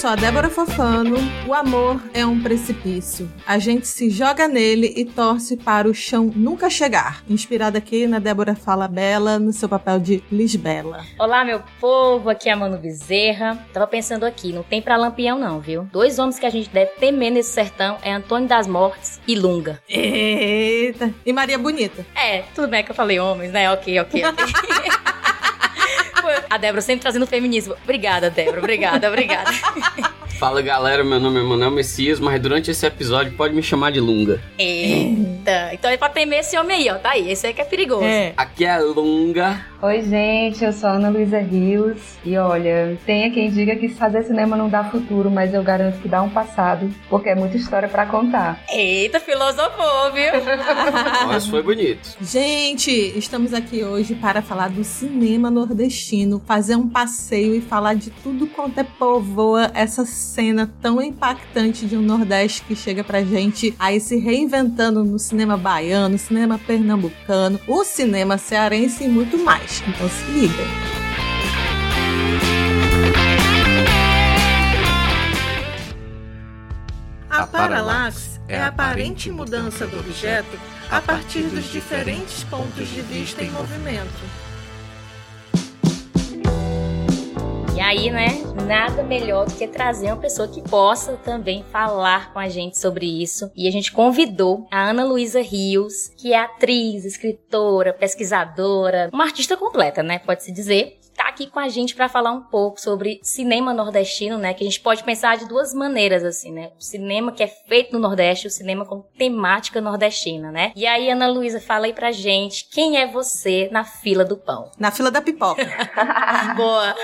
Sou a Débora Fofano. O amor é um precipício. A gente se joga nele e torce para o chão nunca chegar. Inspirada aqui na Débora Fala Bela, no seu papel de Lisbela. Olá, meu povo. Aqui é a Mano Bezerra. Tava pensando aqui, não tem pra lampião não, viu? Dois homens que a gente deve temer nesse sertão é Antônio das Mortes e Lunga. Eita. E Maria Bonita. É, tudo bem que eu falei homens, né? Ok, ok, ok. A Débora sempre trazendo feminismo. Obrigada, Débora. Obrigada, obrigada. Fala galera, meu nome é Manuel Messias, mas durante esse episódio pode me chamar de Lunga. Eita, então é pra temer esse homem aí, ó. Tá aí, esse aí que é perigoso. É. Aqui é a Lunga. Oi, gente, eu sou a Ana Luísa Rios. E olha, tenha quem diga que fazer cinema não dá futuro, mas eu garanto que dá um passado, porque é muita história para contar. Eita, filosofou, viu? Mas foi bonito. Gente, estamos aqui hoje para falar do cinema nordestino, fazer um passeio e falar de tudo quanto é povoa essa cena tão impactante de um Nordeste que chega pra gente aí se reinventando no cinema baiano, cinema pernambucano, o cinema cearense e muito mais. Então se liga. A paralaxe é a aparente mudança do objeto a partir dos diferentes pontos de vista em movimento. E aí, né, nada melhor do que trazer uma pessoa que possa também falar com a gente sobre isso. E a gente convidou a Ana Luísa Rios, que é atriz, escritora, pesquisadora, uma artista completa, né, pode-se dizer tá aqui com a gente para falar um pouco sobre cinema nordestino, né? Que a gente pode pensar de duas maneiras, assim, né? O cinema que é feito no Nordeste, o cinema com temática nordestina, né? E aí, Ana Luísa, fala aí pra gente quem é você na fila do pão. Na fila da pipoca. Boa.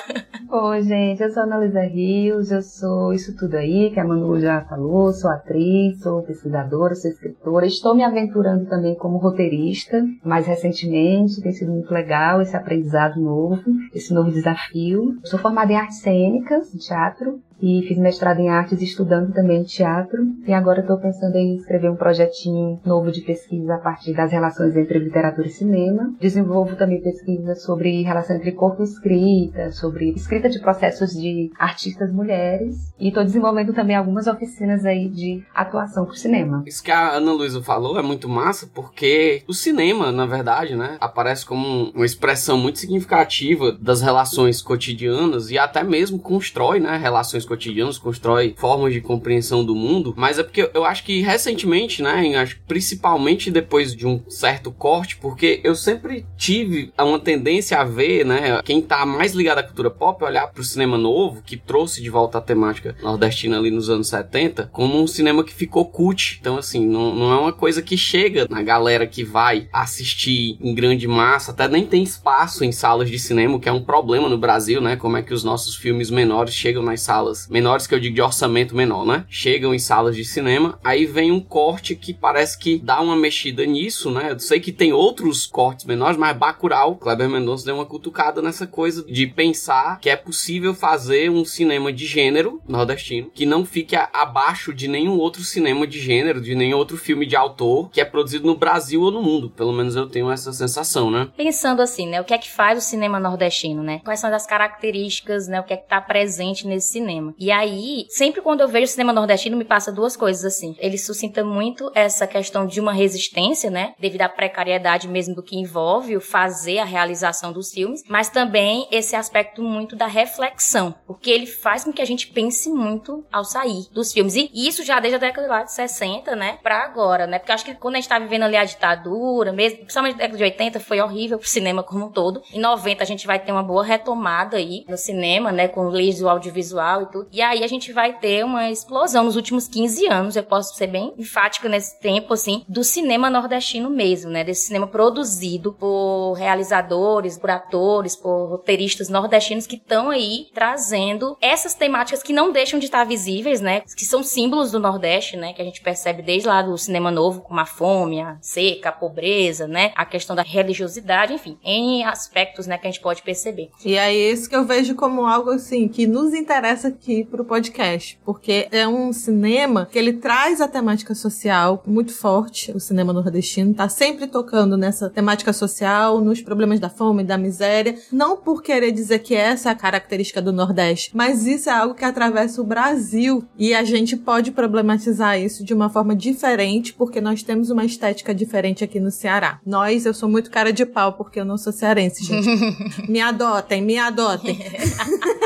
Oi, gente, eu sou Ana Luísa Rios, eu sou isso tudo aí, que a Manu já falou, sou atriz, sou pesquisadora, sou escritora, estou me aventurando também como roteirista, mais recentemente, tem sido muito legal esse aprendizado novo, esse esse novo desafio. sou formada em artes cênicas, em teatro, e fiz mestrado em artes estudando também teatro e agora estou pensando em escrever um projetinho novo de pesquisa a partir das relações entre literatura e cinema. Desenvolvo também pesquisa sobre relação entre corpo e escrita, sobre escrita de processos de artistas mulheres e estou desenvolvendo também algumas oficinas aí de atuação para o cinema. Isso que a Ana Luísa falou é muito massa porque o cinema, na verdade, né, aparece como uma expressão muito significativa das relações cotidianas e até mesmo constrói, né, relações cotidianos, constrói formas de compreensão do mundo, mas é porque eu acho que recentemente, né, acho principalmente depois de um certo corte, porque eu sempre tive uma tendência a ver, né, quem tá mais ligado à cultura pop, olhar pro cinema novo, que trouxe de volta a temática nordestina ali nos anos 70, como um cinema que ficou cult. Então, assim, não, não é uma coisa que chega na galera que vai assistir em grande massa, até nem tem espaço em salas de cinema, que é um problema no Brasil, né, como é que os nossos filmes menores chegam nas salas salas menores que eu digo de orçamento menor, né? Chegam em salas de cinema, aí vem um corte que parece que dá uma mexida nisso, né? Eu sei que tem outros cortes menores, mas Bacurau, Kleber Mendonça deu uma cutucada nessa coisa de pensar que é possível fazer um cinema de gênero nordestino que não fique abaixo de nenhum outro cinema de gênero, de nenhum outro filme de autor que é produzido no Brasil ou no mundo. Pelo menos eu tenho essa sensação, né? Pensando assim, né? O que é que faz o cinema nordestino, né? Quais são as características, né? O que é que tá presente nesse cinema? Cinema. E aí, sempre quando eu vejo cinema nordestino, me passa duas coisas assim. Ele suscita muito essa questão de uma resistência, né? Devido à precariedade mesmo do que envolve o fazer a realização dos filmes, mas também esse aspecto muito da reflexão, porque ele faz com que a gente pense muito ao sair dos filmes. E isso já desde a década de 60, né, pra agora, né? Porque acho que quando a gente tá vivendo ali a ditadura, mesmo, principalmente na década de 80, foi horrível pro cinema como um todo. Em 90 a gente vai ter uma boa retomada aí no cinema, né, com leis do audiovisual e tudo. E aí a gente vai ter uma explosão nos últimos 15 anos, eu posso ser bem enfática nesse tempo, assim, do cinema nordestino mesmo, né? Desse cinema produzido por realizadores, por atores, por roteiristas nordestinos que estão aí trazendo essas temáticas que não deixam de estar visíveis, né? Que são símbolos do Nordeste, né? Que a gente percebe desde lá do cinema novo, como a fome, a seca, a pobreza, né? A questão da religiosidade, enfim, em aspectos, né, que a gente pode perceber. E é isso que eu vejo como algo assim que nos interessa aqui pro podcast, porque é um cinema que ele traz a temática social muito forte, o cinema nordestino tá sempre tocando nessa temática social, nos problemas da fome, da miséria, não por querer dizer que essa é a característica do Nordeste, mas isso é algo que atravessa o Brasil e a gente pode problematizar isso de uma forma diferente, porque nós temos uma estética diferente aqui no Ceará. Nós, eu sou muito cara de pau porque eu não sou cearense, gente. me adotem, me adotem.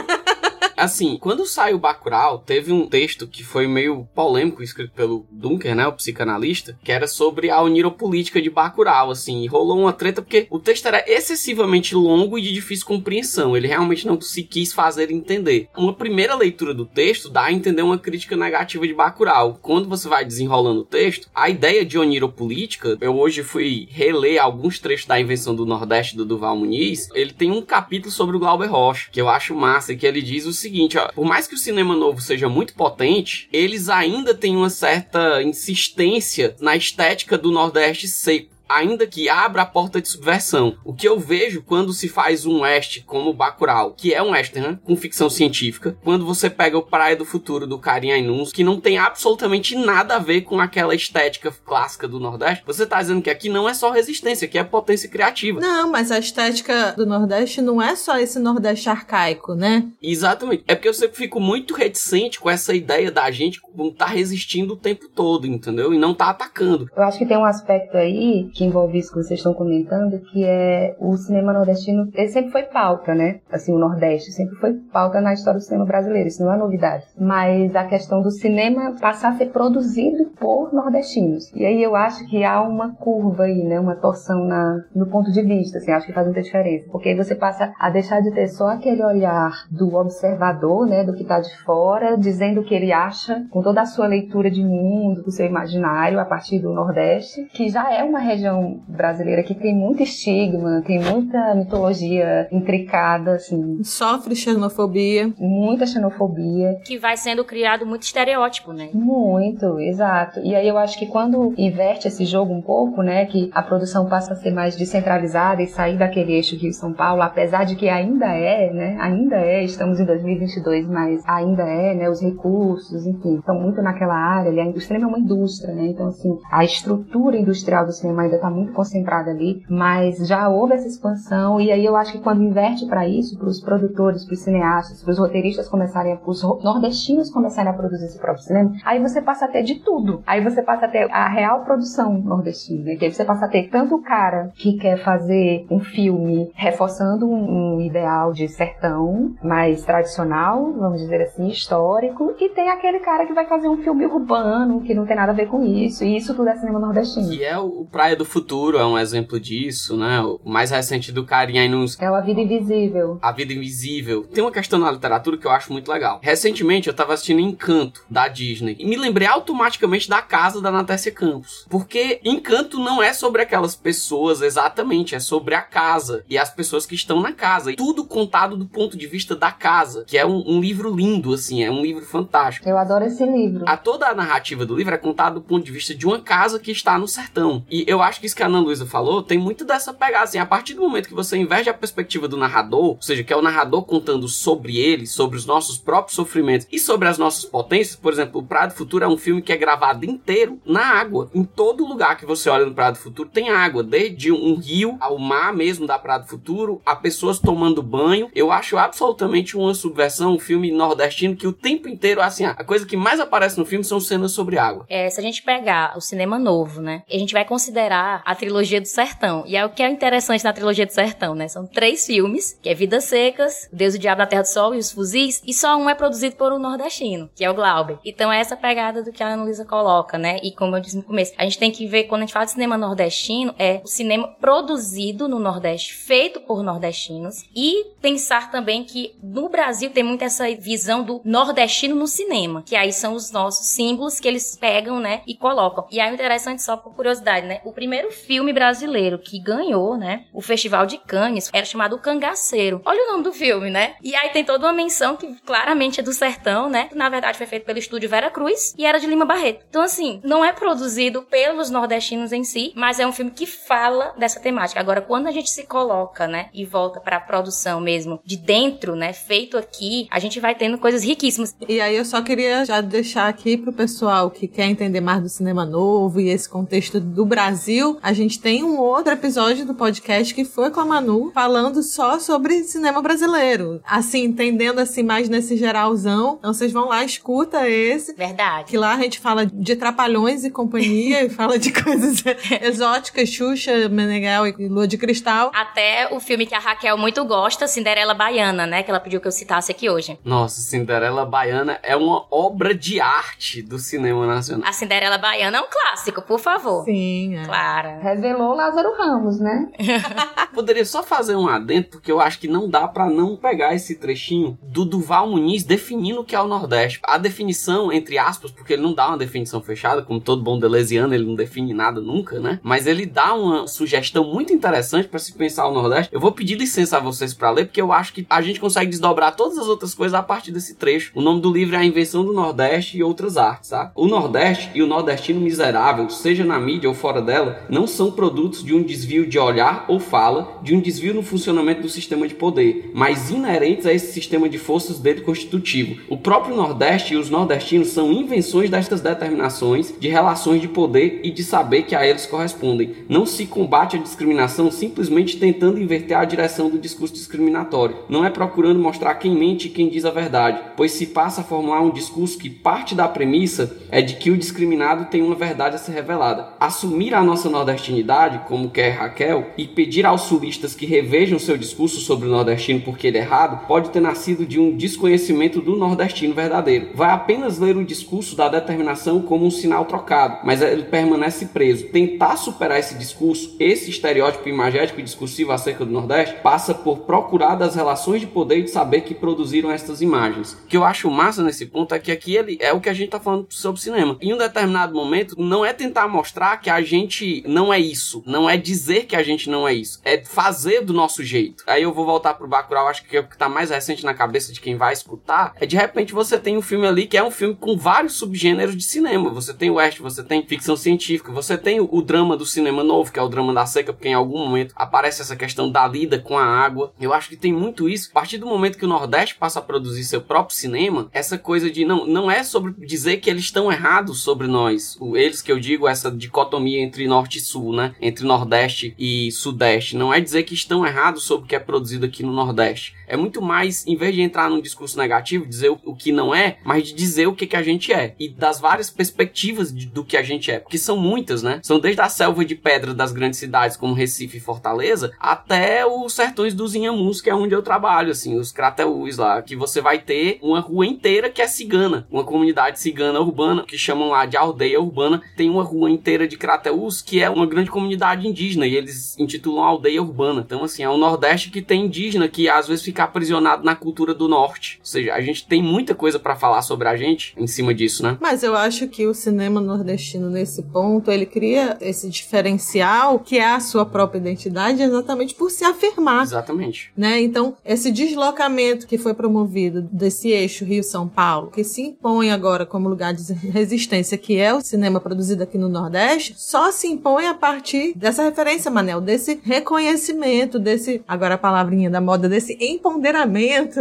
Assim, quando saiu Bacurau, teve um texto que foi meio polêmico, escrito pelo Dunker, né, o psicanalista, que era sobre a oniropolítica de Bacurau, assim, e rolou uma treta porque o texto era excessivamente longo e de difícil compreensão, ele realmente não se quis fazer entender. Uma primeira leitura do texto dá a entender uma crítica negativa de Bacurau. Quando você vai desenrolando o texto, a ideia de oniropolítica, eu hoje fui reler alguns trechos da Invenção do Nordeste do Duval Muniz, ele tem um capítulo sobre o Glauber Rocha, que eu acho massa, que ele diz o seguinte, seguinte, ó, por mais que o cinema novo seja muito potente, eles ainda têm uma certa insistência na estética do Nordeste seco ainda que abra a porta de subversão. O que eu vejo quando se faz um west como Bacurau, que é um western com ficção científica, quando você pega o Praia do Futuro do Karim Ainus, que não tem absolutamente nada a ver com aquela estética clássica do Nordeste, você tá dizendo que aqui não é só resistência, aqui é potência criativa. Não, mas a estética do Nordeste não é só esse Nordeste arcaico, né? Exatamente. É porque eu sempre fico muito reticente com essa ideia da gente como tá resistindo o tempo todo, entendeu? E não tá atacando. Eu acho que tem um aspecto aí que envolve isso que vocês estão comentando, que é o cinema nordestino, ele sempre foi pauta, né? Assim, o Nordeste sempre foi pauta na história do cinema brasileiro, isso não é novidade. Mas a questão do cinema passar a ser produzido por nordestinos. E aí eu acho que há uma curva aí, né? Uma torção na, no ponto de vista, assim, acho que faz muita diferença. Porque aí você passa a deixar de ter só aquele olhar do observador, né? Do que tá de fora, dizendo o que ele acha, com toda a sua leitura de mundo, com o seu imaginário a partir do Nordeste, que já é uma região religião brasileira que tem muito estigma, tem muita mitologia intricada, assim. Sofre xenofobia. Muita xenofobia. Que vai sendo criado muito estereótipo, né? Muito, exato. E aí eu acho que quando inverte esse jogo um pouco, né, que a produção passa a ser mais descentralizada e sair daquele eixo Rio-São Paulo, apesar de que ainda é, né, ainda é, estamos em 2022, mas ainda é, né, os recursos, enfim, estão muito naquela área, o cinema é uma indústria, né, então assim, a estrutura industrial do cinema ainda está muito concentrada ali, mas já houve essa expansão e aí eu acho que quando inverte para isso, para os produtores, para os cineastas, para os roteiristas começarem, para os nordestinos começarem a produzir esse próprio cinema, aí você passa a ter de tudo. Aí você passa a ter a real produção nordestina, né? que aí você passa a ter tanto o cara que quer fazer um filme reforçando um, um ideal de sertão mais tradicional, vamos dizer assim, histórico, e tem aquele cara que vai fazer um filme urbano que não tem nada a ver com isso, e isso tudo é cinema nordestino. Que é o Praia do Futuro é um exemplo disso, né? O mais recente do Carinha nos... É A Vida Invisível. A Vida Invisível. Tem uma questão na literatura que eu acho muito legal. Recentemente eu tava assistindo Encanto, da Disney, e me lembrei automaticamente da casa da Natécia Campos. Porque Encanto não é sobre aquelas pessoas exatamente, é sobre a casa e as pessoas que estão na casa. E tudo contado do ponto de vista da casa, que é um, um livro lindo, assim, é um livro fantástico. Eu adoro esse livro. A toda a narrativa do livro é contada do ponto de vista de uma casa que está no sertão. E eu acho que isso que a Ana Luísa falou tem muito dessa pegada, assim, a partir do momento que você inverte a perspectiva do narrador, ou seja, que é o narrador contando sobre ele, sobre os nossos próprios sofrimentos e sobre as nossas potências, por exemplo, o Prado Futuro é um filme que é gravado inteiro na água. Em todo lugar que você olha no Prado Futuro tem água, desde um rio ao mar mesmo da Prado Futuro, a pessoas tomando banho. Eu acho absolutamente uma subversão, um filme nordestino que o tempo inteiro, assim, a coisa que mais aparece no filme são cenas sobre água. É, se a gente pegar o cinema novo, né, a gente vai considerar a trilogia do Sertão. E é o que é interessante na trilogia do Sertão, né? São três filmes, que é Vidas Secas, Deus e o Diabo na Terra do Sol e Os Fuzis, e só um é produzido por um nordestino, que é o Glauber. Então é essa pegada do que a Ana Luísa coloca, né? E como eu disse no começo, a gente tem que ver, quando a gente fala de cinema nordestino, é o cinema produzido no Nordeste, feito por nordestinos, e pensar também que no Brasil tem muito essa visão do nordestino no cinema, que aí são os nossos símbolos que eles pegam, né, e colocam. E aí é interessante só por curiosidade, né? O primeiro primeiro filme brasileiro que ganhou, né, o Festival de Cannes, era chamado Cangaceiro. Olha o nome do filme, né? E aí tem toda uma menção que claramente é do sertão, né? Na verdade foi feito pelo estúdio Vera Cruz e era de Lima Barreto. Então assim, não é produzido pelos nordestinos em si, mas é um filme que fala dessa temática. Agora, quando a gente se coloca, né, e volta para a produção mesmo de dentro, né, feito aqui, a gente vai tendo coisas riquíssimas. E aí eu só queria já deixar aqui pro pessoal que quer entender mais do cinema novo e esse contexto do Brasil, a gente tem um outro episódio do podcast que foi com a Manu falando só sobre cinema brasileiro. Assim, entendendo assim mais nesse geralzão. Então vocês vão lá, escuta esse. Verdade. Que lá a gente fala de trapalhões e companhia e fala de coisas exóticas, Xuxa, Meneghel e Lua de Cristal. Até o filme que a Raquel muito gosta, Cinderela Baiana, né? Que ela pediu que eu citasse aqui hoje. Nossa, Cinderela Baiana é uma obra de arte do cinema nacional. A Cinderela Baiana é um clássico, por favor. Sim, é. Claro. Revelou Lázaro Ramos, né? Poderia só fazer um adendo, porque eu acho que não dá pra não pegar esse trechinho do Duval Muniz definindo o que é o Nordeste. A definição, entre aspas, porque ele não dá uma definição fechada, como todo bom delesiano, ele não define nada nunca, né? Mas ele dá uma sugestão muito interessante pra se pensar o Nordeste. Eu vou pedir licença a vocês pra ler, porque eu acho que a gente consegue desdobrar todas as outras coisas a partir desse trecho. O nome do livro é A Invenção do Nordeste e Outras Artes, tá? O Nordeste e o nordestino miserável, seja na mídia ou fora dela, não são produtos de um desvio de olhar ou fala, de um desvio no funcionamento do sistema de poder, mas inerentes a esse sistema de forças dele constitutivo. O próprio Nordeste e os nordestinos são invenções destas determinações de relações de poder e de saber que a eles correspondem. Não se combate a discriminação simplesmente tentando inverter a direção do discurso discriminatório. Não é procurando mostrar quem mente e quem diz a verdade, pois se passa a formular um discurso que parte da premissa é de que o discriminado tem uma verdade a ser revelada. Assumir a nossa nordestinidade, como quer Raquel, e pedir aos sulistas que revejam seu discurso sobre o nordestino porque ele é errado, pode ter nascido de um desconhecimento do nordestino verdadeiro. Vai apenas ler o discurso da determinação como um sinal trocado, mas ele permanece preso. Tentar superar esse discurso, esse estereótipo imagético e discursivo acerca do Nordeste, passa por procurar das relações de poder e de saber que produziram estas imagens. O que eu acho massa nesse ponto é que aqui ele é o que a gente tá falando sobre cinema. Em um determinado momento, não é tentar mostrar que a gente não é isso, não é dizer que a gente não é isso, é fazer do nosso jeito. Aí eu vou voltar pro Bacurau, acho que é o que tá mais recente na cabeça de quem vai escutar, é de repente você tem um filme ali que é um filme com vários subgêneros de cinema. Você tem o west, você tem ficção científica, você tem o, drama do cinema novo, que é o drama da seca, porque em algum momento aparece essa questão da lida com a água. Eu acho que tem muito isso. A partir do momento que o Nordeste passa a produzir seu próprio cinema, essa coisa de não, não é sobre dizer que eles estão errados sobre nós. Eles que eu digo, essa dicotomia entre Norte e Sul, né? Entre Nordeste e Sudeste. Não é dizer que estão errados sobre o que é produzido aqui no Nordeste. É muito mais, em vez de entrar num discurso negativo, dizer o, que não é, mas de dizer o que, que a gente é. E das várias perspectivas de, do que a gente é. Porque são muitas, né? São desde a selva de pedra das grandes cidades, como Recife e Fortaleza, até os sertões dos Inhamuns, que é onde eu trabalho, assim, os Crateús lá, que você vai ter uma rua inteira que é cigana, uma comunidade cigana urbana, que chamam lá de aldeia urbana, tem uma rua inteira de Crateús, que é uma grande comunidade indígena, e eles intitulam aldeia urbana. Então, assim, é o Nordeste que tem indígena, que às vezes fica aprisionado na cultura do Norte. Ou seja, a gente tem muita coisa para falar sobre a gente em cima disso, né? Mas eu acho que o cinema nordestino, nesse ponto, ele cria esse diferencial que é a sua própria identidade exatamente por se afirmar. Exatamente. Né? Então, esse deslocamento que foi promovido desse eixo Rio-São Paulo, que se impõe agora como lugar de resistência, que é o cinema produzido aqui no Nordeste, só se impõe a partir dessa referência, Manel, desse reconhecimento, desse, agora a palavrinha da moda, desse empoderamento,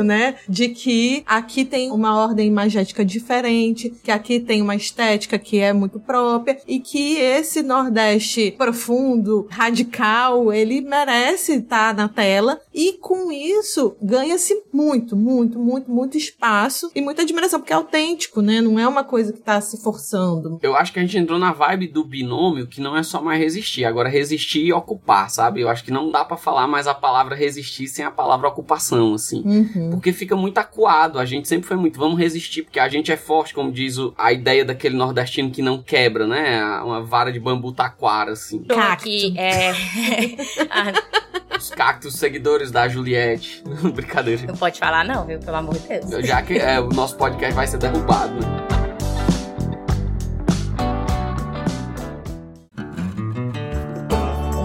né? De que aqui tem uma ordem imagética diferente, que aqui tem uma estética que é muito própria e que esse Nordeste profundo, radical, ele merece estar na tela e com isso ganha-se muito, muito, muito, muito espaço e muita admiração, porque é autêntico, né? Não é uma coisa que tá se forçando. Eu acho que a gente entrou na vibe do binômio que não é só mais resistir, agora resistir e ocupar, sabe? Eu acho que não dá para falar mais a palavra resistir sem a palavra ocupação, assim. Uhum. Porque fica muito acuado. A gente sempre foi muito, vamos resistir, porque a gente é forte, como diz o, a ideia daquele nordestino que não quebra, né? Uma vara de bambu taquara, assim. Aqui, é... Ah, Os cactos seguidores da Juliette. Brincadeira. não pode falar não, viu? Pelo amor de Deus. Já que é, o nosso podcast vai ser derrubado, né?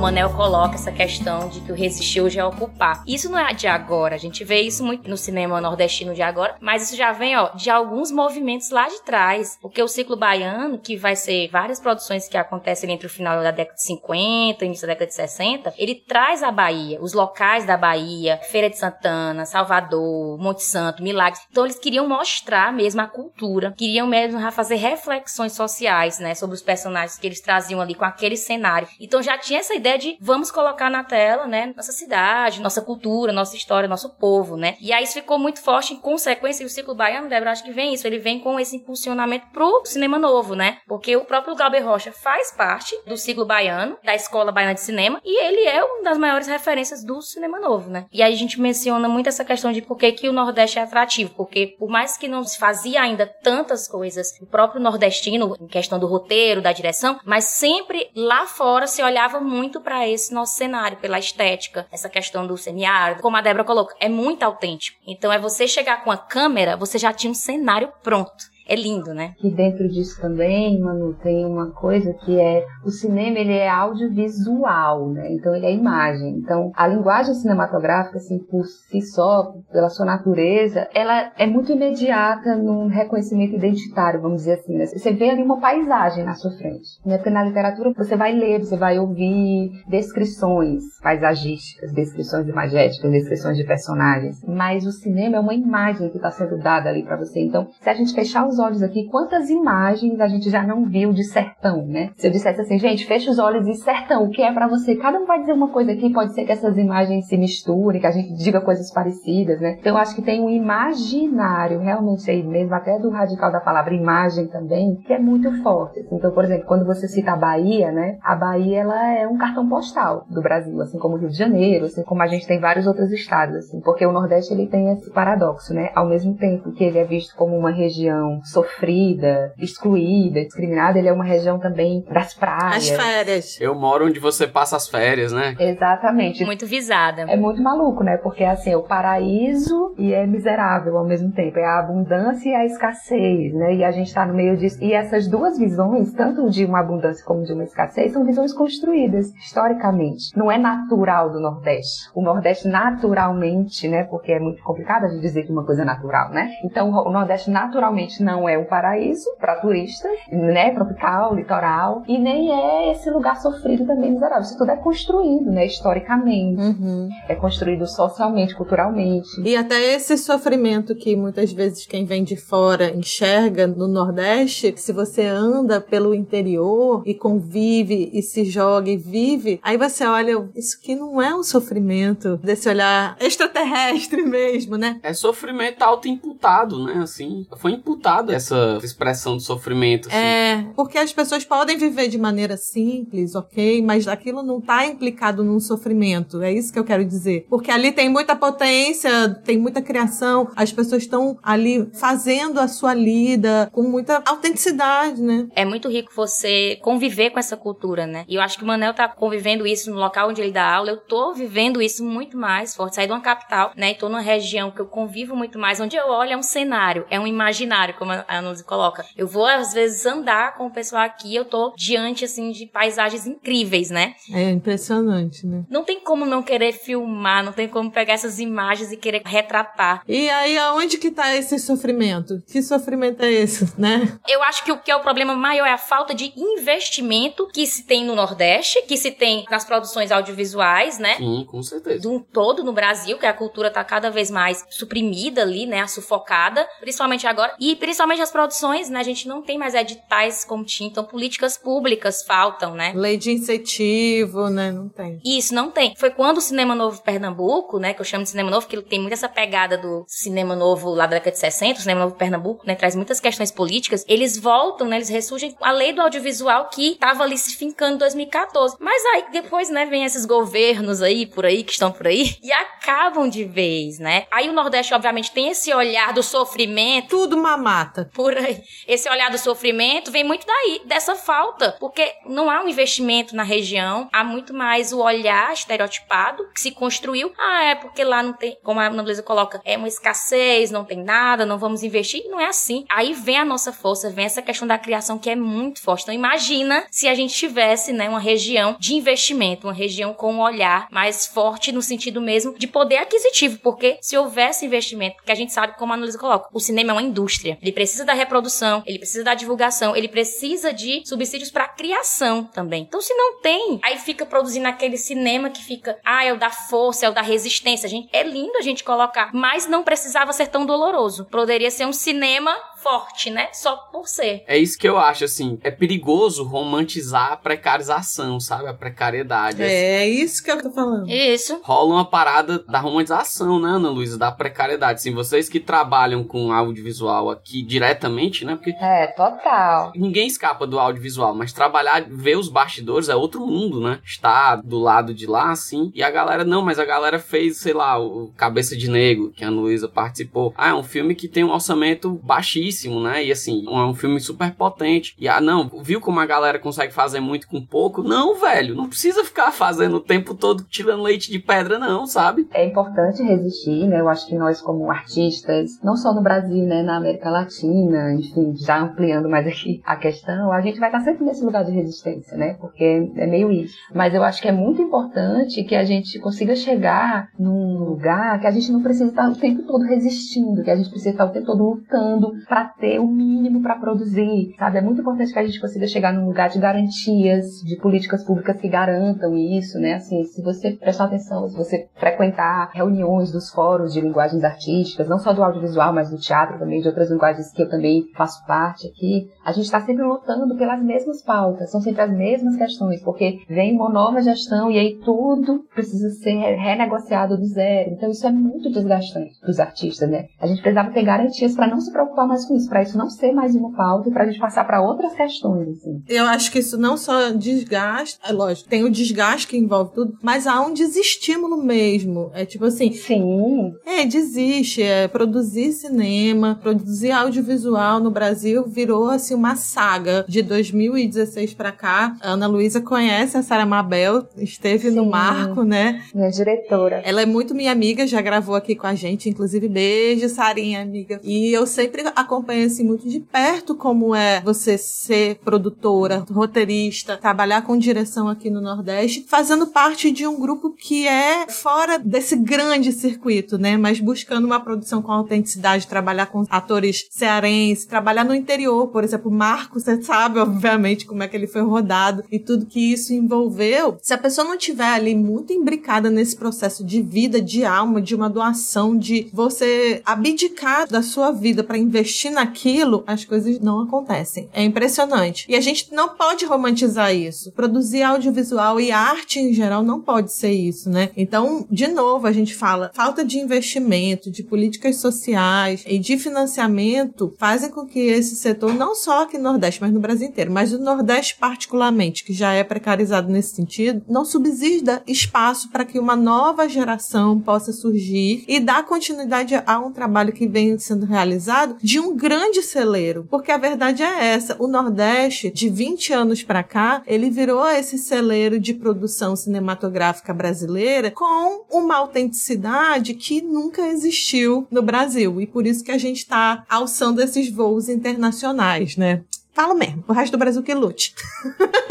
Manel coloca essa questão de que o resistir hoje é ocupar. Isso não é de agora, a gente vê isso muito no cinema nordestino de agora, mas isso já vem, ó, de alguns movimentos lá de trás. Porque o ciclo baiano, que vai ser várias produções que acontecem entre o final da década de 50 e início da década de 60, ele traz a Bahia, os locais da Bahia, Feira de Santana, Salvador, Monte Santo, Milagres. Então eles queriam mostrar mesmo a cultura, queriam mesmo fazer reflexões sociais, né, sobre os personagens que eles traziam ali com aquele cenário. Então já tinha essa ideia de vamos colocar na tela, né, nossa cidade, nossa cultura, nossa história, nosso povo, né? E aí isso ficou muito forte em consequência e o ciclo baiano, Débora, acho que vem isso, ele vem com esse impulsionamento pro cinema novo, né? Porque o próprio Galber Rocha faz parte do ciclo baiano, da Escola Baiana de Cinema, e ele é uma das maiores referências do cinema novo, né? E aí a gente menciona muito essa questão de por que, que o Nordeste é atrativo, porque por mais que não se fazia ainda tantas coisas, o próprio nordestino, em questão do roteiro, da direção, mas sempre lá fora se olhava muito para esse nosso cenário, pela estética, essa questão do semiárido, como a Débora colocou, é muito autêntico. Então é você chegar com a câmera, você já tinha um cenário pronto é lindo, né? E dentro disso também, Manu, tem uma coisa que é o cinema ele é audiovisual, né? Então ele é imagem. Então a linguagem cinematográfica, assim, por si só, pela sua natureza, ela é muito imediata no reconhecimento identitário, vamos dizer assim. Né? Você vê ali uma paisagem na sua frente, né? Porque na literatura você vai ler, você vai ouvir descrições paisagísticas, descrições imagéticas, descrições de personagens. Mas o cinema é uma imagem que está sendo dada ali para você. Então, se a gente fechar os os olhos aqui, quantas imagens a gente já não viu de sertão, né? Se eu dissesse assim, gente, fecha os olhos e sertão, o que é para você? Cada um vai dizer uma coisa aqui, pode ser que essas imagens se misturem, que a gente diga coisas parecidas, né? Então eu acho que tem um imaginário realmente aí mesmo, até do radical da palavra imagem também, que é muito forte. Assim. Então, por exemplo, quando você cita a Bahia, né? A Bahia, ela é um cartão postal do Brasil, assim como o Rio de Janeiro, assim como a gente tem vários outros estados, assim, porque o Nordeste ele tem esse paradoxo, né? Ao mesmo tempo que ele é visto como uma região sofrida, excluída, discriminada, ele é uma região também das praias. As férias. Eu moro onde você passa as férias, né? Exatamente. Muito visada. É muito maluco, né? Porque assim, é o paraíso e é miserável ao mesmo tempo. É a abundância e a escassez, né? E a gente tá no meio disso. E essas duas visões, tanto de uma abundância como de uma escassez, são visões construídas historicamente. Não é natural do Nordeste. O Nordeste naturalmente, né? Porque é muito complicado a gente dizer que uma coisa é natural, né? Então o Nordeste naturalmente não não é um paraíso para turistas, né, tropical, litoral, e nem é esse lugar sofrido também miserável. Isso tudo é construído, né, historicamente. Uhum. É construído socialmente, culturalmente. E até esse sofrimento que muitas vezes quem vem de fora enxerga no Nordeste, se você anda pelo interior e convive e se joga e vive, aí você olha, isso aqui não é um sofrimento desse olhar extraterrestre mesmo, né? É sofrimento auto-imputado, né? Assim, foi imputado essa expressão de sofrimento. Assim. É, porque as pessoas podem viver de maneira simples, ok, mas aquilo não está implicado num sofrimento. É isso que eu quero dizer. Porque ali tem muita potência, tem muita criação, as pessoas estão ali fazendo a sua lida com muita autenticidade, né? É muito rico você conviver com essa cultura, né? E eu acho que o Manel tá convivendo isso no local onde ele dá aula. Eu tô vivendo isso muito mais forte. Saí de uma capital, né? E tô numa região que eu convivo muito mais, onde eu olho é um cenário, é um imaginário, como a Anuzi coloca. Eu vou, às vezes, andar com o pessoal aqui, eu tô diante, assim, de paisagens incríveis, né? É impressionante, né? Não tem como não querer filmar, não tem como pegar essas imagens e querer retratar. E aí, aonde que tá esse sofrimento? Que sofrimento é esse, né? Eu acho que o que é o problema maior é a falta de investimento que se tem no Nordeste, que se tem nas produções audiovisuais, né? Sim, com certeza. De um todo no Brasil, que a cultura tá cada vez mais suprimida ali, né? Sufocada, principalmente agora. E principalmente principalmente as produções, né? A gente não tem mais editais como tinha, então políticas públicas faltam, né? Lei de incentivo, né? Não tem. Isso, não tem. Foi quando o Cinema Novo Pernambuco, né? Que eu chamo de Cinema Novo, que ele tem muito essa pegada do Cinema Novo lá da década de 60, o Cinema Novo Pernambuco, né? Traz muitas questões políticas. Eles voltam, né? Eles ressurgem com a lei do audiovisual que tava ali se fincando em 2014. Mas aí depois, né? Vem esses governos aí, por aí, que estão por aí, e acabam de vez, né? Aí o Nordeste, obviamente, tem esse olhar do sofrimento. Tudo mamado Por aí. Esse olhar do sofrimento vem muito daí, dessa falta, porque não há um investimento na região, há muito mais o olhar estereotipado que se construiu. Ah, é porque lá não tem, como a Ana coloca, é uma escassez, não tem nada, não vamos investir. Não é assim. Aí vem a nossa força, vem essa questão da criação que é muito forte. Então imagina se a gente tivesse, né, uma região de investimento, uma região com um olhar mais forte no sentido mesmo de poder aquisitivo, porque se houvesse investimento, porque a gente sabe como a Ana coloca, o cinema é uma indústria. Ele precisa da reprodução, ele precisa da divulgação, ele precisa de subsídios para criação também. Então se não tem, aí fica produzindo aquele cinema que fica, ah, é o da força, é o da resistência. Gente, é lindo a gente colocar, mas não precisava ser tão doloroso. Poderia ser um cinema forte, né? Só por ser. É isso que eu acho, assim. É perigoso romantizar a precarização, sabe? A precariedade. É isso que eu tô falando. Isso. Rola uma parada da romantização, né, Ana Luísa? Da precariedade. Assim, vocês que trabalham com audiovisual aqui diretamente, né? Porque É, total. ninguém escapa do audiovisual, mas trabalhar, ver os bastidores é outro mundo, né? Estar do lado de lá, assim. E a galera, não, mas a galera fez, sei lá, o Cabeça de Negro, que a Ana Luísa participou. Ah, é um filme que tem um orçamento baixíssimo, né? E assim, é um filme super potente. E ah, não, viu como a galera consegue fazer muito com pouco? Não, velho, não precisa ficar fazendo o tempo todo tirando leite de pedra, não, sabe? É importante resistir, né? Eu acho que nós, como artistas, não só no Brasil, né? Na América Latina, enfim, já ampliando mais aqui a questão, a gente vai estar sempre nesse lugar de resistência, né? Porque é meio isso. Mas eu acho que é muito importante que a gente consiga chegar num lugar que a gente não precisa estar o tempo todo resistindo, que a gente precisa estar o tempo todo lutando para ter o mínimo para produzir, sabe? É muito importante que a gente consiga chegar num lugar de garantias, de políticas públicas que garantam isso, né? Assim, se você prestar atenção, se você frequentar reuniões dos fóruns de linguagens artísticas, não só do audiovisual, mas do teatro também, de outras linguagens que eu também faço parte aqui, a gente está sempre lutando pelas mesmas pautas, são sempre as mesmas questões, porque vem uma nova gestão e aí tudo precisa ser renegociado do zero. Então isso é muito desgastante para os artistas, né? A gente precisava ter garantias para não se preocupar mais com isso, para isso não ser mais uma pauta e para a gente passar para outras questões, assim. Eu acho que isso não só desgasta, é lógico, tem o desgaste que envolve tudo, mas há um desestímulo mesmo. É tipo assim, Sim, é, desiste, é produzir cinema, produzir audiovisual no Brasil virou assim uma saga de 2016 pra cá. A Ana Luísa conhece a Sara Mabel, esteve no Sim. marco, né? minha diretora. Ela é muito minha amiga, já gravou aqui com a gente, inclusive beijo, Sarinha, amiga. E eu sempre acompanho assim muito de perto como é você ser produtora, roteirista, trabalhar com direção aqui no Nordeste, fazendo parte de um grupo que é fora desse grande circuito, né? Mas buscando uma produção com autenticidade, trabalhar com atores cearenses, trabalhar no interior, por exemplo, Marco, você sabe, obviamente, como é que ele foi rodado e tudo que isso envolveu. Se a pessoa não tiver ali muito imbricada nesse processo de vida, de alma, de uma doação, de você abdicar da sua vida para investir naquilo, as coisas não acontecem. É impressionante. E a gente não pode romantizar isso. Produzir audiovisual e arte em geral não pode ser isso, né? Então, de novo, a gente fala falta de investimento, de políticas sociais e de financiamento fazem com que esse setor, não só aqui no Nordeste, mas no Brasil inteiro, mas no Nordeste particularmente, que já é precarizado nesse sentido, não subsida espaço para que uma nova geração possa surgir e dar continuidade a um trabalho que vem sendo realizado de um grande celeiro. Porque a verdade é essa, o Nordeste, de 20 anos para cá, ele virou esse celeiro de produção cinematográfica brasileira com uma autenticidade que nunca existiu no Brasil. E por isso que a gente está alçando esses voos internacionais, né? Falo mesmo, o resto do Brasil que lute.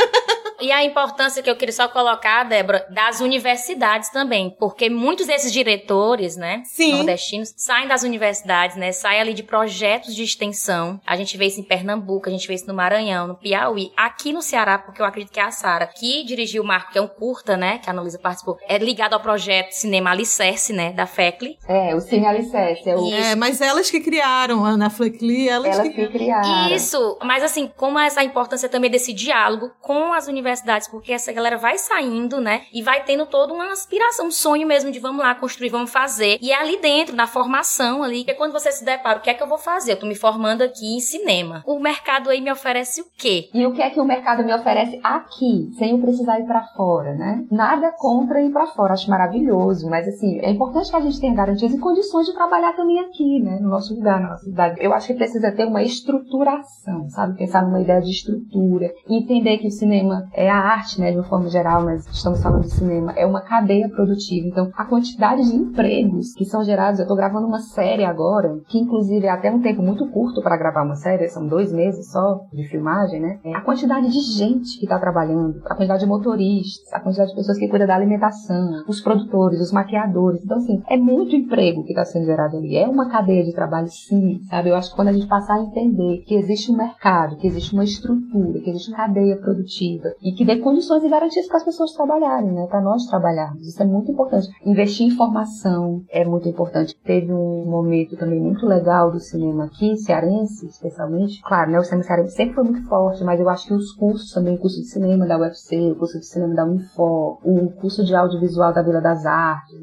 E a importância que eu queria só colocar, Débora, das universidades também, porque muitos desses diretores, né, Sim. nordestinos, saem das universidades, né, saem ali de projetos de extensão. A gente vê isso em Pernambuco, a gente vê isso no Maranhão, no Piauí, aqui no Ceará, porque eu acredito que é a Sara, que dirigiu o Marco, que é um curta, né, que a Ana Luísa participou, é ligado ao projeto Cinema Alicerce, né, da FECLI. É, o Cine Alicerce. É o... É, mas elas que criaram, a Ana Fleckly, elas, Elas que que criaram. Isso, mas assim, como essa importância também desse diálogo com as universidades universidades, porque essa galera vai saindo, né? E vai tendo toda uma aspiração, um sonho mesmo de vamos lá construir, vamos fazer. E é ali dentro, na formação ali, que é quando você se depara, o que é que eu vou fazer? Eu tô me formando aqui em cinema. O mercado aí me oferece o quê? E o que é que o mercado me oferece aqui, sem eu precisar ir para fora, né? Nada contra ir para fora, acho maravilhoso, mas assim, é importante que a gente tenha garantias e condições de trabalhar também aqui, né? No nosso lugar, na nossa cidade. Eu acho que precisa ter uma estruturação, sabe? Pensar numa ideia de estrutura, entender que o cinema é a arte, né? De uma forma geral, mas estamos falando de cinema, é uma cadeia produtiva. Então, a quantidade de empregos que são gerados, eu tô gravando uma série agora, que inclusive é até um tempo muito curto para gravar uma série, são dois meses só de filmagem, né? É a quantidade de gente que está trabalhando, a quantidade de motoristas, a quantidade de pessoas que cuidam da alimentação, os produtores, os maquiadores. Então, assim, é muito emprego que está sendo gerado ali. É uma cadeia de trabalho, sim, sabe? Eu acho que quando a gente passar a entender que existe um mercado, que existe uma estrutura, que existe uma cadeia produtiva e que dê condições e garantias para as pessoas trabalharem, né? Para nós trabalharmos. Isso é muito importante. Investir em formação é muito importante. Teve um momento também muito legal do cinema aqui, cearense, especialmente. Claro, né? O cinema cearense sempre foi muito forte, mas eu acho que os cursos também, o curso de cinema da UFC, o curso de cinema da Unifor, o curso de audiovisual da Vila das Artes,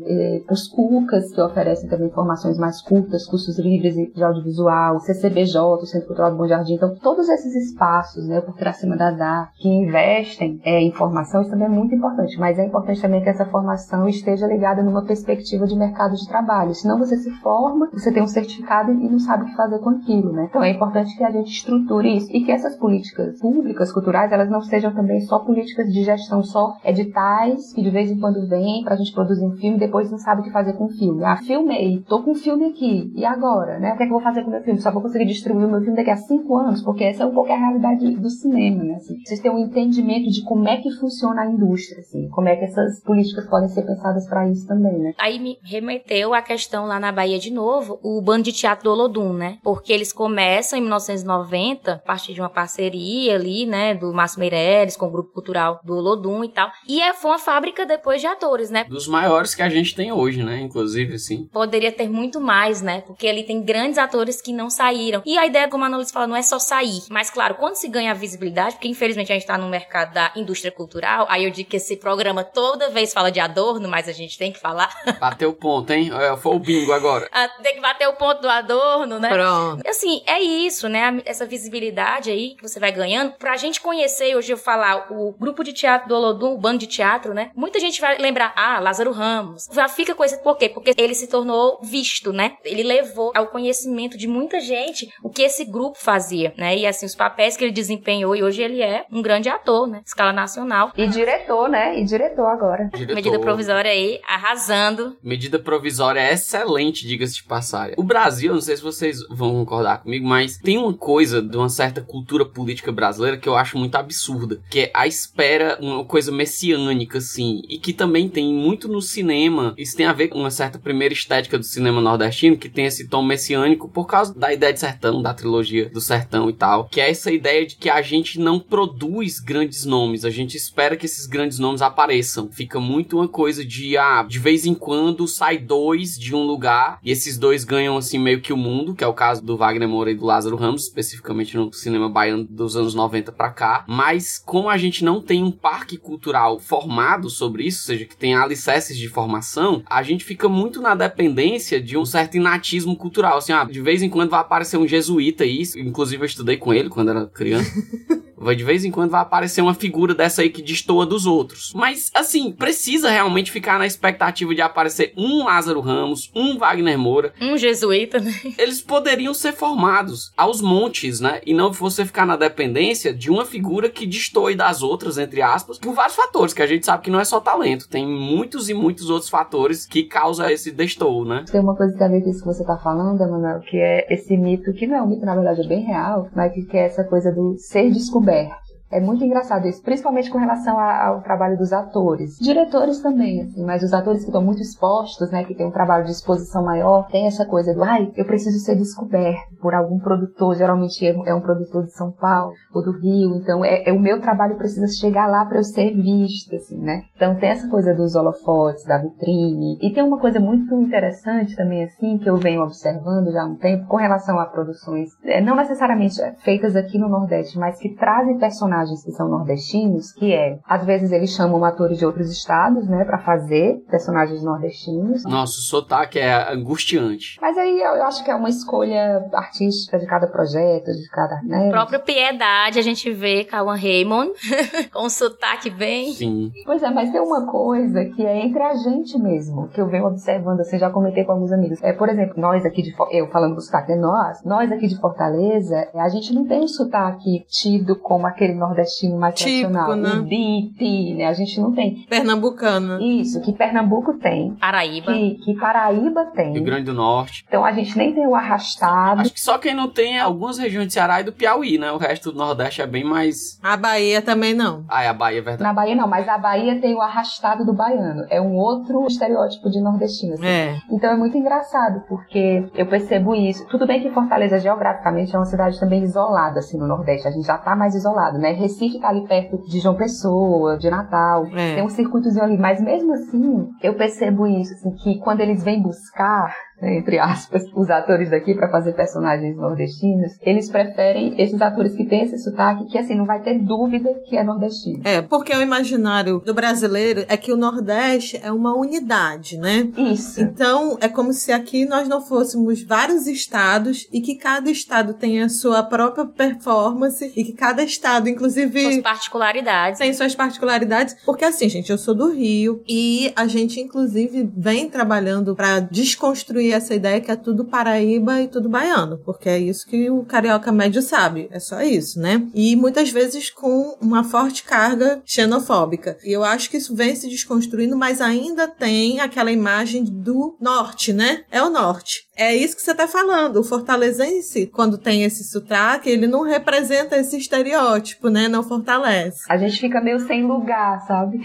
os CUCAS, que oferecem também formações mais curtas, cursos livres de audiovisual, o CCBJ, o Centro Cultural do Bom Jardim. Então, todos esses espaços, né, por trás cima das artes, que investem é, em formação, isso também é muito importante. Mas é importante também que essa formação esteja ligada numa perspectiva de mercado de trabalho. Senão você se forma, você tem um certificado e não sabe o que fazer com aquilo, né? Então é importante que a gente estruture isso e que essas políticas públicas, culturais, elas não sejam também só políticas de gestão, só editais que de vez em quando vêm pra gente produzir um filme e depois não sabe o que fazer com o filme. Ah, filmei, tô com um filme aqui, e agora, né? O que é que eu vou fazer com o meu filme? Só vou conseguir distribuir o meu filme daqui a cinco anos, porque essa é um pouco a realidade do cinema, né? Assim, vocês têm um entendimento de como é que funciona a indústria, assim, como é que essas políticas podem ser pensadas para isso também, né? Aí me remeteu a questão lá na Bahia de novo, o bando de teatro do Olodum, né? Porque eles começam em 1990, a partir de uma parceria ali, né, do Márcio Meirelles com o grupo cultural do Olodum e tal. E é, foi uma fábrica depois de atores, né? Dos maiores que a gente tem hoje, né? Inclusive, assim. Poderia ter muito mais, né? Porque ali tem grandes atores que não saíram. E a ideia, como a Annalise fala, não é só sair. Mas, claro, quando se ganha visibilidade, porque infelizmente a gente tá no mercado da indústria cultural, aí eu digo que esse programa toda vez fala de Adorno, mas a gente tem que falar. Bateu o ponto, hein? É, foi o bingo agora. Ah, tem que bater o ponto do Adorno, né? Pronto. Assim, é isso, né? Essa visibilidade aí que você vai ganhando. Pra gente conhecer, hoje eu falar o grupo de teatro do Olodum, o bando de teatro, né? Muita gente vai lembrar, ah, Lázaro Ramos. Já fica com esse, por quê? Porque ele se tornou visto, né? Ele levou ao conhecimento de muita gente o que esse grupo fazia, né? E assim, os papéis que ele desempenhou e hoje ele é um grande ator, né? Escala nacional. E diretor, né? E diretor agora. Diretor. Medida provisória aí, arrasando. Medida provisória é excelente, diga-se de passagem. O Brasil, não sei se vocês vão concordar comigo, mas tem uma coisa de uma certa cultura política brasileira que eu acho muito absurda, que é a espera, uma coisa messiânica, assim, e que também tem muito no cinema. Isso tem a ver com uma certa primeira estética do cinema nordestino, que tem esse tom messiânico por causa da ideia de sertão, da trilogia do sertão e tal, que é essa ideia de que a gente não produz grandes nomes, a gente espera que esses grandes nomes apareçam. Fica muito uma coisa de, ah, de vez em quando sai dois de um lugar e esses dois ganham assim meio que o mundo, que é o caso do Wagner Moura e do Lázaro Ramos, especificamente no cinema baiano dos anos 90 para cá. Mas como a gente não tem um parque cultural formado sobre isso, ou seja, que tem alicerces de formação, a gente fica muito na dependência de um certo inatismo cultural. Assim, ah, de vez em quando vai aparecer um jesuíta aí, inclusive eu estudei com ele quando era criança. Vai de vez em quando vai aparecer uma figura dessa aí que destoa dos outros. Mas, assim, precisa realmente ficar na expectativa de aparecer um Lázaro Ramos, um Wagner Moura. Um jesuíta, né? Eles poderiam ser formados aos montes, né? E não você ficar na dependência de uma figura que destoe das outras, entre aspas, por vários fatores, que a gente sabe que não é só talento. Tem muitos e muitos outros fatores que causam esse destoo, né? Tem uma coisa que ver com isso que você tá falando, Emanuel, que é esse mito, que não é um mito, na verdade é bem real, mas que é essa coisa do ser descoberto. Humber. É muito engraçado isso, principalmente com relação ao trabalho dos atores. Diretores também, assim, mas os atores que estão muito expostos, né, que tem um trabalho de exposição maior, tem essa coisa do, ai, eu preciso ser descoberto por algum produtor, geralmente é, é um produtor de São Paulo ou do Rio, então é, é o meu trabalho precisa chegar lá para eu ser visto, assim, né? Então tem essa coisa dos holofotes, da vitrine, e tem uma coisa muito interessante também, assim, que eu venho observando já há um tempo com relação a produções, é, não necessariamente feitas aqui no Nordeste, mas que trazem personagens personagens que são nordestinos, que é, às vezes eles chamam atores de outros estados, né, para fazer personagens nordestinos. Nossa, o sotaque é angustiante. Mas aí eu, eu acho que é uma escolha artística de cada projeto, de cada, né? O próprio Piedade, a gente vê Cauan Raymond com um sotaque bem... Sim. Pois é, mas tem uma coisa que é entre a gente mesmo, que eu venho observando, assim, já comentei com alguns amigos. É, por exemplo, nós aqui de... Eu falando do sotaque, é nós, nós aqui de Fortaleza, a gente não tem um sotaque tido como aquele nordestino mais Típico, tradicional. né? O né? A gente não tem. Pernambucana. Isso, que Pernambuco tem. Paraíba. Que, que Paraíba Rio tem. Grande do Norte. Então a gente nem tem o arrastado. Acho que só quem não tem é algumas regiões do Ceará e do Piauí, né? O resto do Nordeste é bem mais. A Bahia também não. Ah, é a Bahia, é verdade. Na Bahia não, mas a Bahia tem o arrastado do baiano. É um outro estereótipo de nordestino. assim. É. Então é muito engraçado, porque eu percebo isso. Tudo bem que Fortaleza, geograficamente, é uma cidade também isolada, assim, no Nordeste. A gente já tá mais isolado, né? Recife tá ali perto de João Pessoa, de Natal. É. Tem um circuitozinho ali. Mas mesmo assim, eu percebo isso, assim, que quando eles vêm buscar, né, entre aspas, os atores daqui para fazer personagens nordestinos, eles preferem esses atores que têm esse sotaque, que assim, não vai ter dúvida que é nordestino. É, porque o imaginário do brasileiro é que o Nordeste é uma unidade, né? Isso. Então, é como se aqui nós não fôssemos vários estados e que cada estado tenha a sua própria performance e que cada estado, Suas inclusive, particularidades. tem suas particularidades. Porque assim, gente, eu sou do Rio e a gente, inclusive, vem trabalhando pra desconstruir essa ideia que é tudo Paraíba e tudo baiano. Porque é isso que o carioca médio sabe. É só isso, né? E muitas vezes com uma forte carga xenofóbica. E eu acho que isso vem se desconstruindo, mas ainda tem aquela imagem do norte, né? É o norte. É isso que você tá falando. O fortalezense, quando tem esse sotaque, ele não representa esse estereótipo, né? Não fortalece. A gente fica meio sem lugar, sabe?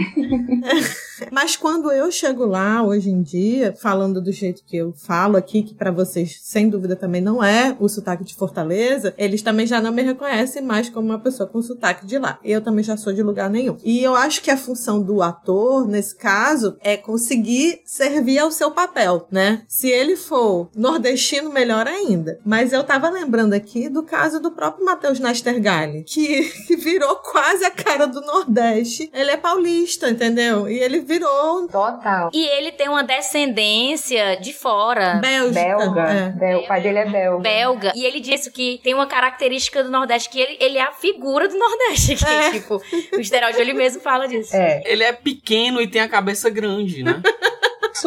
Mas quando eu chego lá, hoje em dia, falando do jeito que eu falo aqui, que pra vocês, sem dúvida, também não é o sotaque de Fortaleza, eles também já não me reconhecem mais como uma pessoa com sotaque de lá. Eu também já sou de lugar nenhum. E eu acho que a função do ator, nesse caso, é conseguir servir ao seu papel, né? Se ele for nordestino, melhor ainda. Mas eu tava lembrando aqui do caso do próprio Matheus Nastergalli, que, que virou quase a cara do Nordeste. Ele é paulista, entendeu? E ele virou Total. E ele tem uma descendência de fora. Bélgica. Belga. É. Bel- O pai dele é belga. belga. E ele disse que tem uma característica do Nordeste, que ele, ele é a figura do Nordeste. Que, É. tipo, o estereótipo ele mesmo fala disso. É, Ele é pequeno e tem a cabeça grande, né?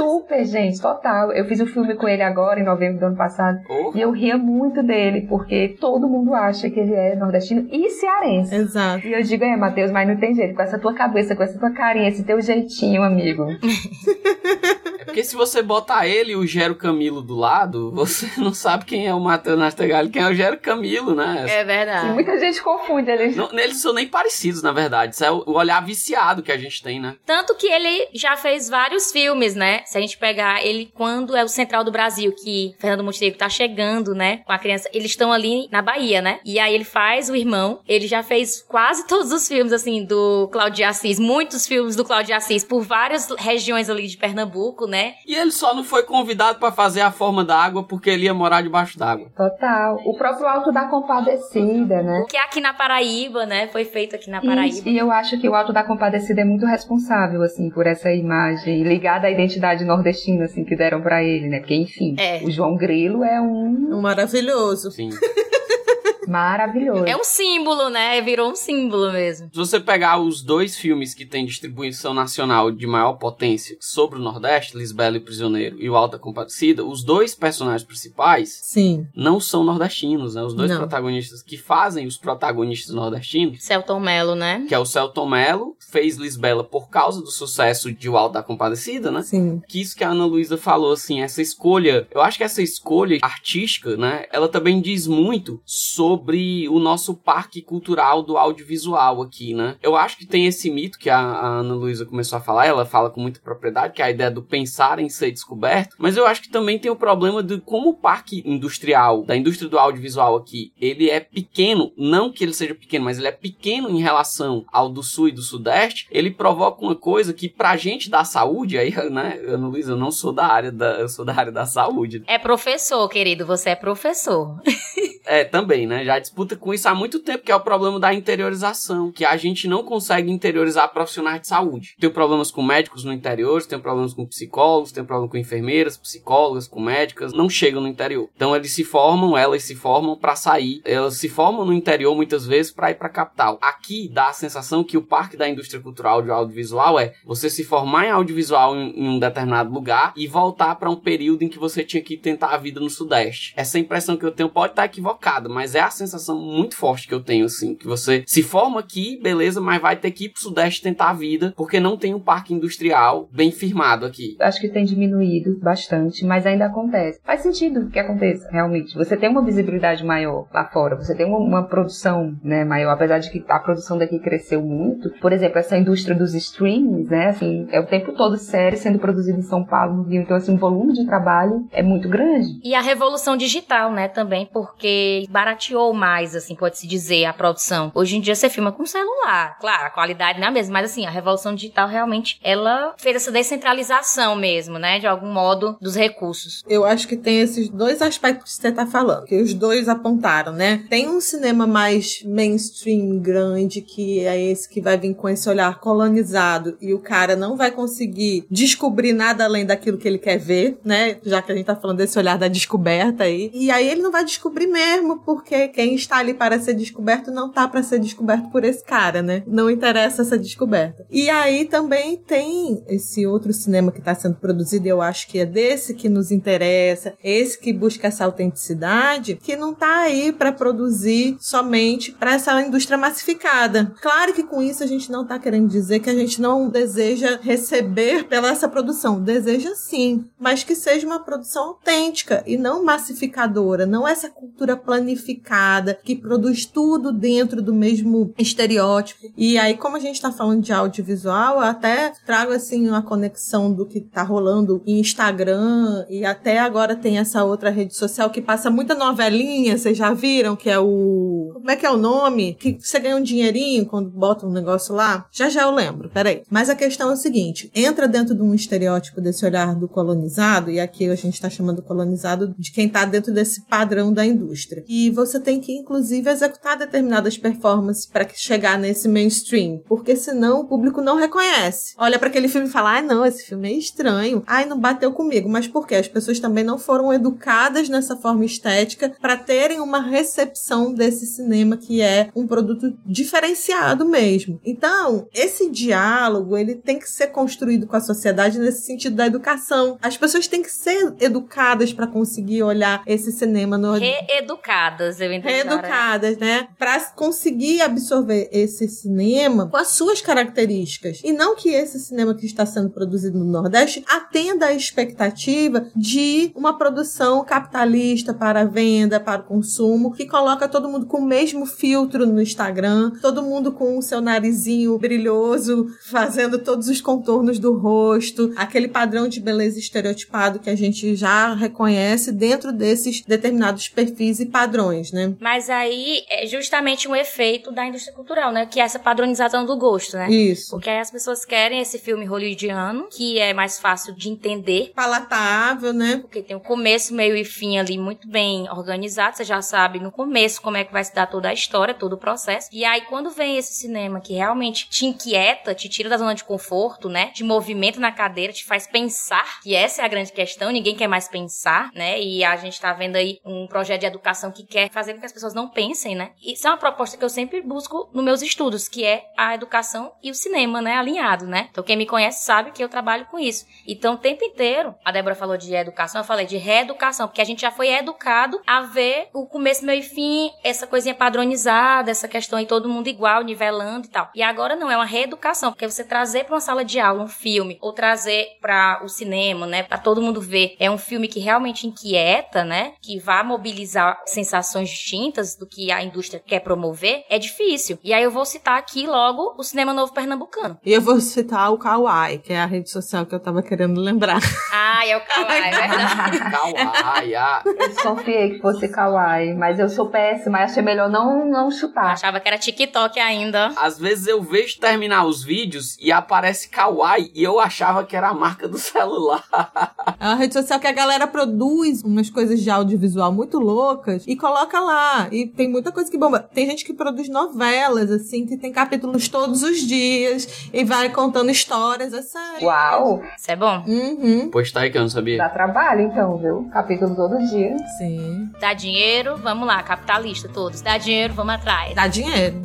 super, gente, total. Eu fiz um filme com ele agora, em novembro do ano passado, Oh, e eu ria muito dele, porque todo mundo acha que ele é nordestino e cearense. Exato. E eu digo, é, Matheus, mas não tem jeito, com essa tua cabeça, com essa tua carinha, esse teu jeitinho, amigo. porque se você botar ele e o Gero Camilo do lado, você não sabe quem é o Matheus Nastergalli, quem é o Gero Camilo, né? É E verdade. muita gente confunde eles. Não, eles são nem parecidos, na verdade. Isso é o olhar viciado que a gente tem, né? Tanto que ele já fez vários filmes, né? Se a gente pegar ele quando é o Central do Brasil, que Fernando Montenegro tá chegando, né? Com a criança. Eles estão ali na Bahia, né? E aí ele faz o irmão. Ele já fez quase todos os filmes, assim, do Cláudio Assis. Muitos filmes do Cláudio Assis por várias regiões ali de Pernambuco, né? E ele só não foi convidado pra fazer a forma da água porque ele ia morar debaixo d'água. Total. O próprio Alto da Compadecida, né? O que é aqui na Paraíba, né? Foi feito aqui na Isso, Paraíba. e eu acho que o Alto da Compadecida é muito responsável, assim, por essa imagem ligada à identidade nordestina, assim, que deram pra ele, né? Porque, enfim, É. o João Grilo é um Um maravilhoso. Sim. maravilhoso. É um símbolo, né? Virou um símbolo mesmo. Se você pegar os dois filmes que têm distribuição nacional de maior potência sobre o Nordeste, Lisbela e Prisioneiro e o Alta Compadecida, os dois personagens principais Sim. não são nordestinos, né? Os dois Não. protagonistas que fazem os protagonistas nordestinos, Celton Mello, né? que é o Celton Mello, fez Lisbela por causa do sucesso de O Alto da Compadecida, né? Sim. que isso que a Ana Luísa falou, assim, essa escolha, eu acho que essa escolha artística, né, ela também diz muito sobre o nosso parque cultural do audiovisual aqui, né. Eu acho que tem esse mito que a, a Ana Luísa começou a falar, ela fala com muita propriedade, que é a ideia do pensar em ser descoberto, mas eu acho que também tem o problema de como o parque industrial, da indústria do audiovisual aqui, ele é pequeno, não que ele seja pequeno, mas ele é pequeno em relação ao do sul e do sudeste, ele provoca uma coisa que pra gente da saúde, aí, né, Ana Luísa, eu não sou da área da, eu sou da área da saúde. É professor, querido. Você é professor. É, também, né? Já disputa com isso há muito tempo, que é o problema da interiorização, que a gente não consegue interiorizar profissionais de saúde. Tem problemas com médicos no interior, tem problemas com psicólogos, tem problema com enfermeiras, psicólogas, com médicas, não chegam no interior. Então eles se formam, elas se formam para sair, elas se formam no interior muitas vezes para ir para capital. Aqui dá a sensação que o parque da indústria cultural de audiovisual é você se formar em audiovisual em, em um determinado lugar e voltar para um período em que você tinha que tentar a vida no sudeste. Essa impressão que eu tenho pode estar equivocada, mas é a sensação muito forte que eu tenho assim, que você se forma aqui, beleza, mas vai ter que ir pro sudeste tentar a vida, porque não tem um parque industrial bem firmado aqui. Acho que tem diminuído bastante, mas ainda acontece. Faz sentido que aconteça, realmente. Você tem uma visibilidade maior lá fora, você tem uma, uma produção né, maior, apesar de que a produção daqui cresceu muito. Por exemplo, essa indústria dos streams, né, assim, é o tempo todo série sendo produzida em São Paulo, no Rio, então assim, o volume de trabalho é muito grande. E a revolução digital, né, também, porque barateou mais, assim, pode-se dizer, a produção. Hoje em dia você filma com celular. Claro, a qualidade não é a mesma, mas assim, a revolução digital realmente, ela fez essa descentralização mesmo, né, de algum modo, dos recursos. Eu acho que tem esses dois aspectos que você tá falando, que os dois apontaram, né? Tem um cinema mais mainstream grande, que é esse que vai vir com esse olhar colonizado e o cara não vai conseguir descobrir nada além daquilo que ele quer ver, né? Já que a gente tá falando desse olhar da descoberta aí. E aí ele não vai descobrir mesmo, porque quem está ali para ser descoberto não tá para ser descoberto por esse cara, né? Não interessa essa descoberta. E aí também tem esse outro cinema que está sendo produzido, eu acho que é desse que nos interessa, esse que busca essa autenticidade, que não tá aí para produzir somente para essa indústria massificada. Claro que com isso a gente não tá querendo dizer que a gente não deseja receber pela essa produção, deseja sim, mas que seja uma produção autêntica e não massificadora, não essa cultura planificada que produz tudo dentro do mesmo estereótipo. E aí, como a gente tá falando de audiovisual, eu até trago assim uma conexão do que tá rolando em Instagram e até agora tem essa outra rede social que passa muita novelinha, vocês já viram que é o como é que é o nome? Que você ganha um dinheirinho quando bota um negócio lá? Já já eu lembro, peraí. Mas a questão é o seguinte: entra dentro de um estereótipo desse olhar do colonizado, e aqui a gente está chamando colonizado de quem está dentro desse padrão da indústria. E você tem que, inclusive, executar determinadas performances para chegar nesse mainstream, porque senão o público não reconhece. Olha para aquele filme e fala: ah, não, esse filme é estranho. Ai, não bateu comigo. Mas por quê? As pessoas também não foram educadas nessa forma estética para terem uma recepção desse cinema que é um produto diferenciado mesmo. Então, esse diálogo, ele tem que ser construído com a sociedade nesse sentido da educação. As pessoas têm que ser educadas para conseguir olhar esse cinema no reeducadas, eu. Reeducadas, né? Para conseguir absorver esse cinema com as suas características e não que esse cinema que está sendo produzido no Nordeste atenda à expectativa de uma produção capitalista para venda, para consumo, que coloca todo mundo com o mesmo filtro no Instagram, todo mundo com o seu narizinho brilhoso, fazendo todos os contornos do rosto, aquele padrão de beleza estereotipado que a gente já reconhece dentro desses determinados perfis e padrões, né? Mas aí é justamente um efeito da indústria cultural, né? Que é essa padronização do gosto, né? Isso. Porque aí as pessoas querem esse filme hollywoodiano, que é mais fácil de entender. Palatável, né? Porque tem o começo, meio e fim ali muito bem organizado. Você já sabe no começo como é que vai se dar toda a história, todo o processo. E aí, quando vem esse cinema que realmente te inquieta, te tira da zona de conforto, né? Te movimenta na cadeira, te faz pensar, que essa é a grande questão, ninguém quer mais pensar, né? E a gente tá vendo aí um projeto de educação que quer fazer que as pessoas não pensem, né? Isso é uma proposta que eu sempre busco nos meus estudos, que é a educação e o cinema, né? Alinhado, né? Então, quem me conhece sabe que eu trabalho com isso. Então, o tempo inteiro, a Débora falou de educação, eu falei de reeducação, porque a gente já foi educado a ver o começo, meio e fim, essa coisinha padronizada, essa questão aí todo mundo igual, nivelando e tal. E agora não, é uma reeducação, porque você trazer para uma sala de aula um filme, ou trazer para o cinema, né? Para todo mundo ver, é um filme que realmente inquieta, né? Que vai mobilizar sensações distintas do que a indústria quer promover, é difícil. E aí eu vou citar aqui logo o Cinema Novo Pernambucano. E eu vou citar o Kawaii, que é a rede social que eu tava querendo lembrar. Ah, é o Kawaii, é verdade. Kawaii, ah. Eu desconfiei que fosse Kawaii, mas eu sou péssima, achei melhor melhor não, não chutar. Achava que era TikTok ainda. Às vezes eu vejo terminar os vídeos e aparece Kawaii e eu achava que era a marca do celular. É uma rede social que a galera produz umas coisas de audiovisual muito loucas e coloca lá. E tem muita coisa que bomba. Tem gente que produz novelas, assim, que tem capítulos todos os dias e vai contando histórias, é sério. Uau! Isso é bom. Uhum. Pois tá aí que eu não sabia. Dá trabalho então, viu? Capítulo todo dia. Sim. Dá dinheiro, vamos lá, capitalista todos. Dá dinheiro, vamos atrás. Dá dinheiro.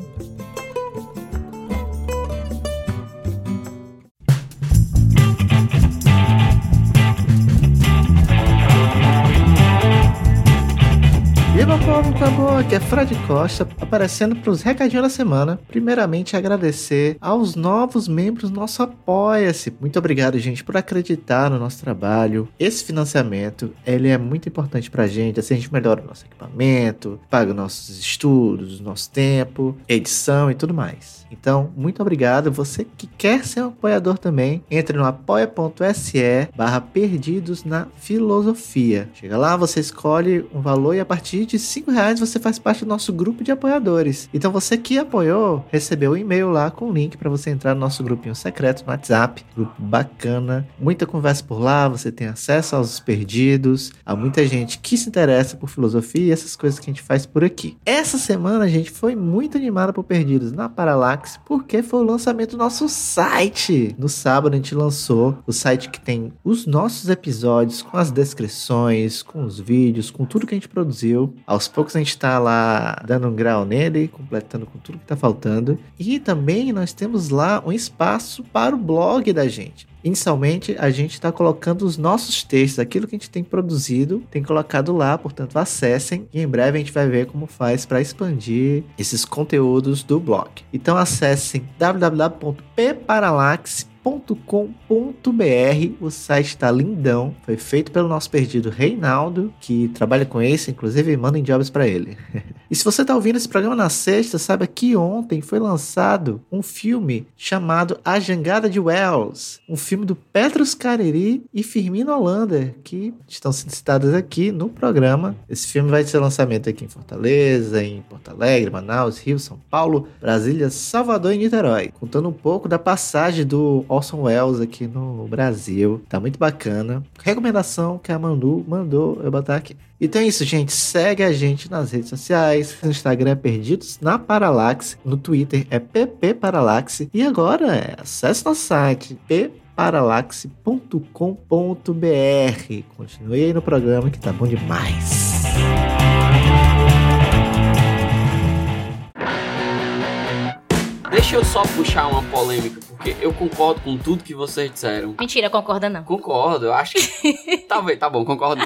Povo, tá bom? Aqui é Fred Costa, aparecendo para os recadinhos da semana. Primeiramente, agradecer aos novos membros nosso Apoia-se. Muito obrigado, gente, por acreditar no nosso trabalho. Esse financiamento, ele é muito importante pra gente, assim a gente melhora o nosso equipamento, paga nossos estudos, nosso tempo, edição e tudo mais. Então, muito obrigado. Você que quer ser um apoiador também, entre no apoia.se barra perdidos na filosofia. Chega lá, você escolhe um valor e a partir de 5 reais você faz parte do nosso grupo de apoiadores. Então você que apoiou, recebeu um e-mail lá com o link para você entrar no nosso grupinho secreto no WhatsApp. Grupo bacana, muita conversa por lá, você tem acesso aos perdidos, a muita gente que se interessa por filosofia e essas coisas que a gente faz por aqui. Essa semana a gente foi muito animada por Perdidos na Porque foi o lançamento do nosso site. No sábado a gente lançou o site que tem os nossos episódios com as descrições, com os vídeos, com tudo que a gente produziu. Aos poucos a gente tá lá dando um grau nele, completando com tudo que tá faltando. E também nós temos lá um espaço para o blog da gente. Inicialmente, a gente está colocando os nossos textos, aquilo que a gente tem produzido, tem colocado lá, portanto, acessem e em breve a gente vai ver como faz para expandir esses conteúdos do blog. Então, acessem www.pparalax.com.br. O site está lindão. Foi feito pelo nosso perdido Reinaldo, que trabalha com esse, inclusive mandem jobs para ele. e se você está ouvindo esse programa na sexta, saiba que ontem foi lançado um filme chamado A Jangada de Wells, um filme do Petrus Cariri e Firmino Holanda, que estão sendo citados aqui no programa. Esse filme vai ser lançamento aqui em Fortaleza, em Porto Alegre, Manaus, Rio, São Paulo, Brasília, Salvador e Niterói, contando um pouco da passagem do Orson Welles aqui no Brasil. Tá muito bacana. Recomendação que a Manu mandou eu botar aqui. Então é isso, gente. Segue a gente nas redes sociais. No Instagram é Perdidos na Paralaxe. No Twitter é PP Paralaxe. E agora é acesse nosso site ppparalaxe.com.br. Continue aí no programa que tá bom demais. Deixa eu só puxar uma polêmica, porque eu concordo com tudo que vocês disseram. Mentira, concorda não. Concordo, eu acho que. Talvez, tá bom, concordo.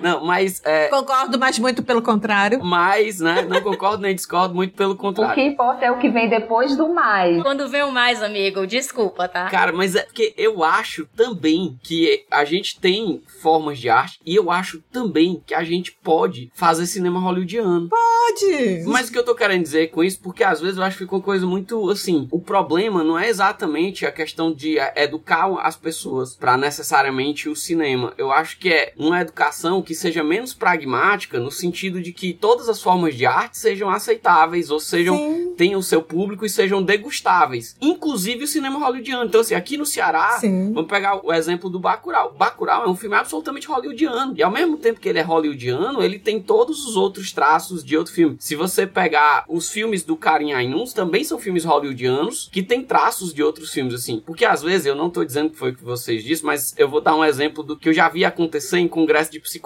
Não, mas. É, Concordo, mas muito pelo contrário. mas, né? Não concordo nem discordo, muito pelo O que contrário. importa é o que vem depois do mais. Quando vem o mais, amigo, desculpa, tá? Cara, mas é porque eu acho também que a gente tem formas de arte e eu acho também que a gente pode fazer cinema hollywoodiano. Pode! Mas o que eu tô querendo dizer com isso, porque às vezes eu acho que ficou uma coisa muito assim. O problema não é exatamente a questão de é, educar as pessoas para necessariamente o cinema. Eu acho que é uma educação que seja menos pragmática, no sentido de que todas as formas de arte sejam aceitáveis, ou sejam Sim. tenham seu público e sejam degustáveis. Inclusive o cinema hollywoodiano. Então, assim, aqui no Ceará, Sim. Vamos pegar o exemplo do Bacurau. Bacurau é um filme absolutamente hollywoodiano. E ao mesmo tempo que ele é hollywoodiano, ele tem todos os outros traços de outro filme. Se você pegar os filmes do Karim Ainuns, também são filmes hollywoodianos que têm traços de outros filmes, assim. Porque às vezes, eu não tô dizendo que foi o que vocês disseram, mas eu vou dar um exemplo do que eu já vi acontecer em congresso de psicologia.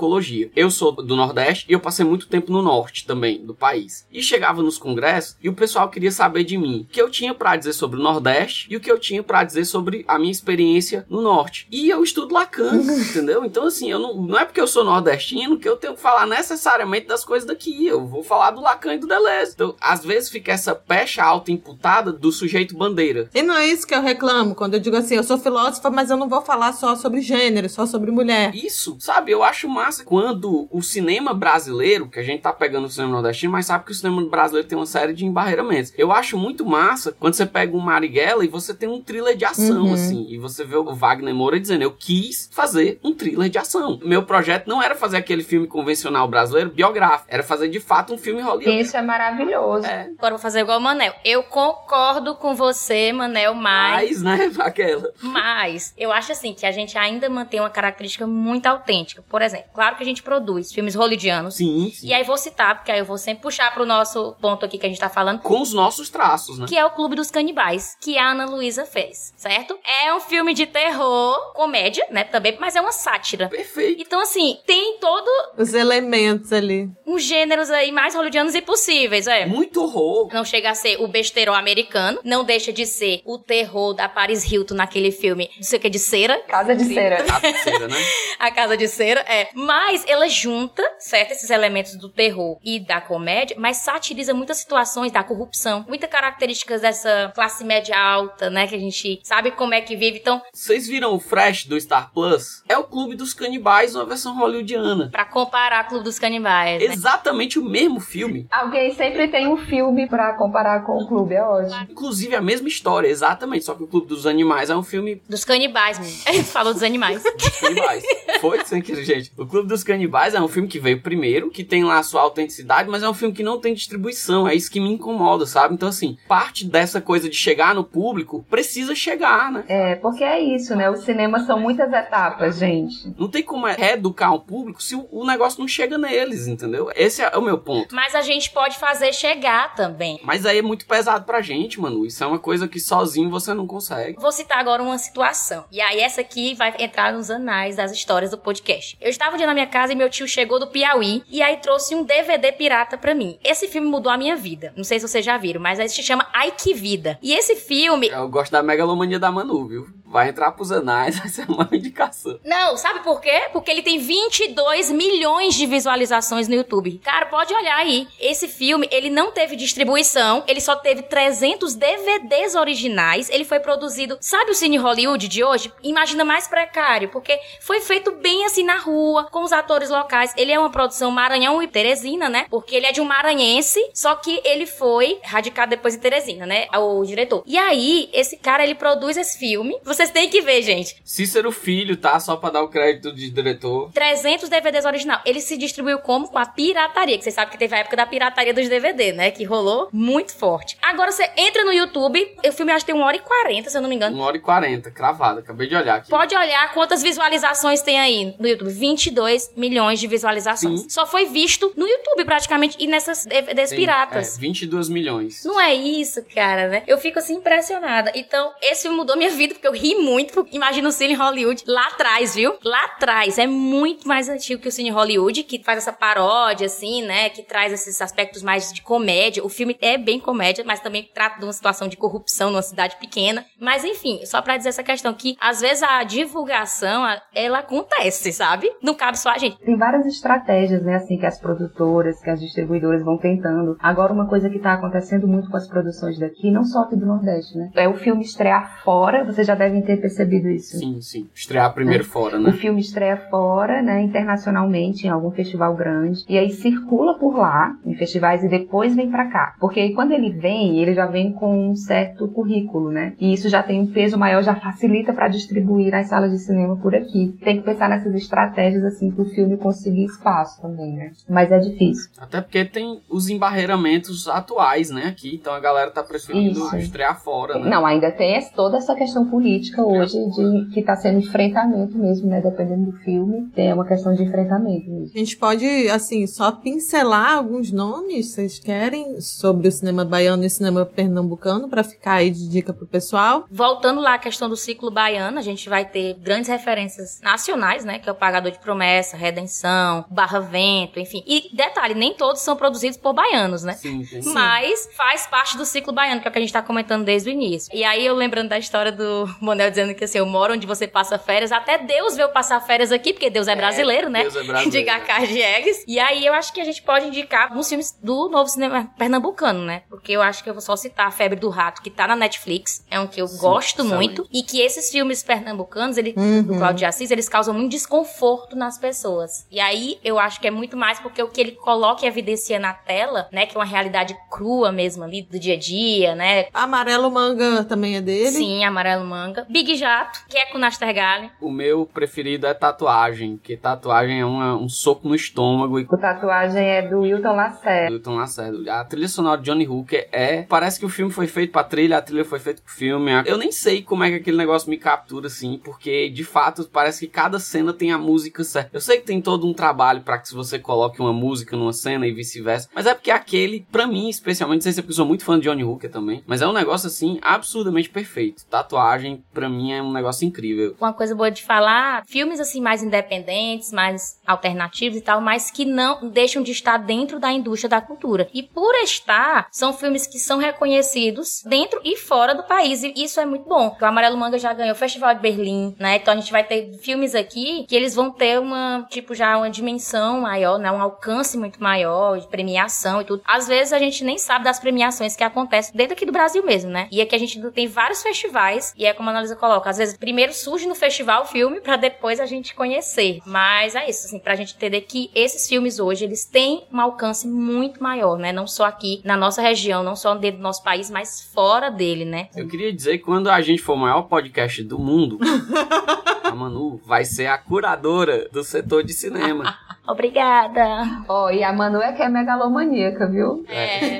Eu sou do Nordeste e eu passei muito tempo no Norte também, do país. E chegava nos congressos e o pessoal queria saber de mim o que eu tinha pra dizer sobre o Nordeste e o que eu tinha pra dizer sobre a minha experiência no Norte. E eu estudo Lacan, entendeu? Então, assim, eu não, não é porque eu sou nordestino que eu tenho que falar necessariamente das coisas daqui. Eu vou falar do Lacan e do Deleuze. Então, às vezes fica essa pecha auto-imputada do sujeito bandeira. E não é isso que eu reclamo quando eu digo assim, eu sou filósofa, mas eu não vou falar só sobre gênero, só sobre mulher. Isso, sabe? Eu acho massa quando o cinema brasileiro, que a gente tá pegando o cinema nordestino, mas sabe que o cinema brasileiro tem uma série de elementos. Eu acho muito massa quando você pega um Marighella e você tem um thriller de ação, Uhum. assim, e você vê o Wagner Moura dizendo, eu quis fazer um thriller de ação. Meu projeto não era fazer aquele filme convencional brasileiro biográfico, era fazer de fato um filme hollywood. Isso é maravilhoso. É, Agora eu vou fazer igual o Manel. Eu concordo com você, Manel, mas. mais, né, aquela. Mas eu acho assim que a gente ainda mantém uma característica muito autêntica. Por exemplo, claro que a gente produz filmes hollywoodianos. Sim, sim. E aí vou citar, porque aí eu vou sempre puxar pro nosso ponto aqui que a gente tá falando. Com os nossos traços, né? Que é o Clube dos Canibais, que a Ana Luísa fez, certo? É um filme de terror, comédia, né, também, mas é uma sátira. Perfeito. Então, assim, tem todo Os elementos ali. uns gêneros aí mais hollywoodianos impossíveis, é. Muito horror. Não chega a ser o besterol americano, não deixa de ser o terror da Paris Hilton naquele filme, não sei o que, de cera. Casa de cera. A terceira, né? A Casa de Cera, é. Mas ela junta, certo, esses elementos do terror e da comédia, mas satiriza muitas situações da corrupção, muitas características dessa classe média alta, né, que a gente sabe como é que vive. Então, Vocês viram o Fresh do Star Plus? É o Clube dos Canibais, uma versão hollywoodiana. pra comparar Clube dos Canibais, né? Exatamente o mesmo filme. Alguém sempre tem um filme pra comparar com o clube, é ótimo. Inclusive a mesma história, exatamente. Só que o Clube dos Animais é um filme Dos canibais, mesmo. Falou dos animais. dos canibais. Foi sem que, gente. O Clube dos Canibais é um filme que veio primeiro, que tem lá a sua autenticidade, mas é um filme que não tem distribuição. É isso que me incomoda, sabe? Então, assim, parte dessa coisa de chegar no público precisa chegar, né? É, porque é isso, né? Os cinemas são muitas etapas, gente. Não tem como reeducar o público se o, negócio não chega neles, entendeu? Esse é o meu ponto. Mas a gente pode fazer chegar também. Mas aí é muito pesado pra gente, mano. Isso é uma coisa que sozinho você não consegue. Vou citar agora uma situação. E aí, essa aqui vai entrar nos anais das histórias do podcast. Eu estava um dia na minha casa e meu tio chegou do Piauí e aí trouxe um DVD pirata pra mim. Esse filme mudou a minha vida. Não sei se vocês já viram, mas aí se chama Ai Que Vida. E esse filme. Eu gosto da megalomania da Manu, viu? Vai entrar pros anais, vai ser uma indicação. Não, sabe por quê? Porque ele tem 22 milhões de visualizações no YouTube. Cara, pode olhar aí. Esse filme, ele não teve distribuição, ele só teve 300 DVDs originais. Ele foi produzido, sabe o Cine Hollywood de hoje? Imagina mais precário, porque foi feito bem assim na rua, com os atores locais. Ele é uma produção Maranhão e Teresina, né? Porque ele é de um maranhense, só que ele foi radicado depois em Teresina, né? O diretor. E aí, esse cara, ele produz esse filme. Vocês têm que ver, gente. Cícero Filho, tá? Só pra dar o crédito de diretor. 300 DVDs original. Ele se distribuiu como? Com a pirataria, que você sabe que teve a época da pirataria dos DVD, né? Que rolou muito forte. Agora você entra no YouTube, o filme acho que tem 1 hora e 40, se eu não me engano. 1 hora e 40, cravada. Acabei de olhar aqui. Pode olhar quantas visualizações tem aí no YouTube. 22 milhões de visualizações. Sim. Só foi visto no YouTube, praticamente, e nessas DVDs Tem, piratas. É, 22 milhões. Não é isso, cara, né? Eu fico assim impressionada. Então, esse filme mudou minha vida, porque eu ri muito. Imagina o Cine Hollywood lá atrás, viu? Lá atrás. É muito mais antigo que o Cine Hollywood, que faz essa paródia, assim, né? Que traz esses aspectos mais de comédia. O filme é bem comédia, mas também trata de uma situação de corrupção numa cidade pequena. Mas, enfim, só pra dizer essa questão que, às vezes, a divulgação, ela acontece, sabe? Não cabe só a gente. Tem várias estratégias, né, assim, que as produtoras, que as distribuidoras vão tentando. Agora, uma coisa que tá acontecendo muito com as produções daqui, não só aqui do Nordeste, né? É o filme estrear fora, vocês já devem ter percebido isso. Sim, sim. Estrear primeiro fora, O né? filme estreia fora, né, internacionalmente, em algum festival grande, e aí circula por lá, em festivais, e depois vem pra cá. Porque aí quando ele vem, ele já vem com um certo currículo, né? E isso já tem um peso maior, já facilita pra distribuir nas salas de cinema por aqui. Tem que pensar nessas estratégias, assim, pro filme conseguir espaço também, né? Mas é difícil. Até porque tem os embarreiramentos atuais, né? Aqui, então a galera tá preferindo Isso. estrear fora, né? Não, ainda tem toda essa questão política hoje de que tá sendo enfrentamento mesmo, né? Dependendo do filme, tem uma questão de enfrentamento mesmo. A gente pode, assim, só pincelar alguns nomes, vocês querem, sobre o cinema baiano e o cinema pernambucano, pra ficar aí de dica pro pessoal. Voltando lá à questão do ciclo baiano, a gente vai ter grandes referências nacionais, né? Que é o Pagador de Promessa, Redenção, Barra Vento, enfim. E detalhe, nem todos são produzidos por baianos, né? Sim, tem. Mas faz parte do ciclo baiano, que é o que a gente tá comentando desde o início. E aí, eu lembrando da história do né? Dizendo que assim, eu moro onde você passa férias. Até Deus veio passar férias aqui, porque Deus é brasileiro, é, né? Deus é brasileiro. De Diegues. E aí eu acho que a gente pode indicar alguns filmes do novo cinema pernambucano, né? Porque eu acho que eu vou só citar A Febre do Rato, que tá na Netflix. É um que eu Sim, gosto muito. E que esses filmes pernambucanos, ele, uhum. do Cláudio de Assis, eles causam muito desconforto nas pessoas. E aí eu acho que é muito mais porque o que ele coloca e evidencia na tela, né? Que é uma realidade crua mesmo ali do dia a dia, né? Amarelo Manga também é dele? Sim, Amarelo Manga. Big Jato, que é com Nastergalli. O meu preferido é Tatuagem, que tatuagem é uma, um soco no estômago. E... O Tatuagem é do Wilton Lacerda. Wilton Lacerda. A trilha sonora de Johnny Hooker é... Parece que o filme foi feito pra trilha, a trilha foi feita pro filme. Eu nem sei como é que aquele negócio me captura, assim, porque, de fato, parece que cada cena tem a música certa. Eu sei que tem todo um trabalho para que você coloque uma música numa cena e vice-versa, mas é porque aquele, para mim, especialmente, não sei se é porque eu sou muito fã de Johnny Hooker também, mas é um negócio, assim, absurdamente perfeito. Tatuagem, para mim, é um negócio incrível. Uma coisa boa de falar, filmes, assim, mais independentes, mais alternativos e tal, mas que não deixam de estar dentro da indústria da cultura. E por estar, são filmes que são reconhecidos dentro e fora do país, e isso é muito bom. O Amarelo Manga já ganhou o Festival de Berlim, né? Então a gente vai ter filmes aqui que eles vão ter uma, tipo, já uma dimensão maior, né? Um alcance muito maior de premiação e tudo. Às vezes a gente nem sabe das premiações que acontecem dentro aqui do Brasil mesmo, né? E aqui a gente tem vários festivais, e é como a Analisa coloca, às vezes primeiro surge no festival o filme para depois a gente conhecer. Mas é isso, assim, pra gente entender que esses filmes hoje, eles têm um alcance muito maior, né? Não só aqui na nossa região, não só dentro do nosso país, mas fora dele, né? Eu queria dizer que quando a gente for o maior podcast do mundo, a Manu vai ser a curadora do setor de cinema. Obrigada. Ó, oh, e a Manu é que é megalomaníaca, viu? É.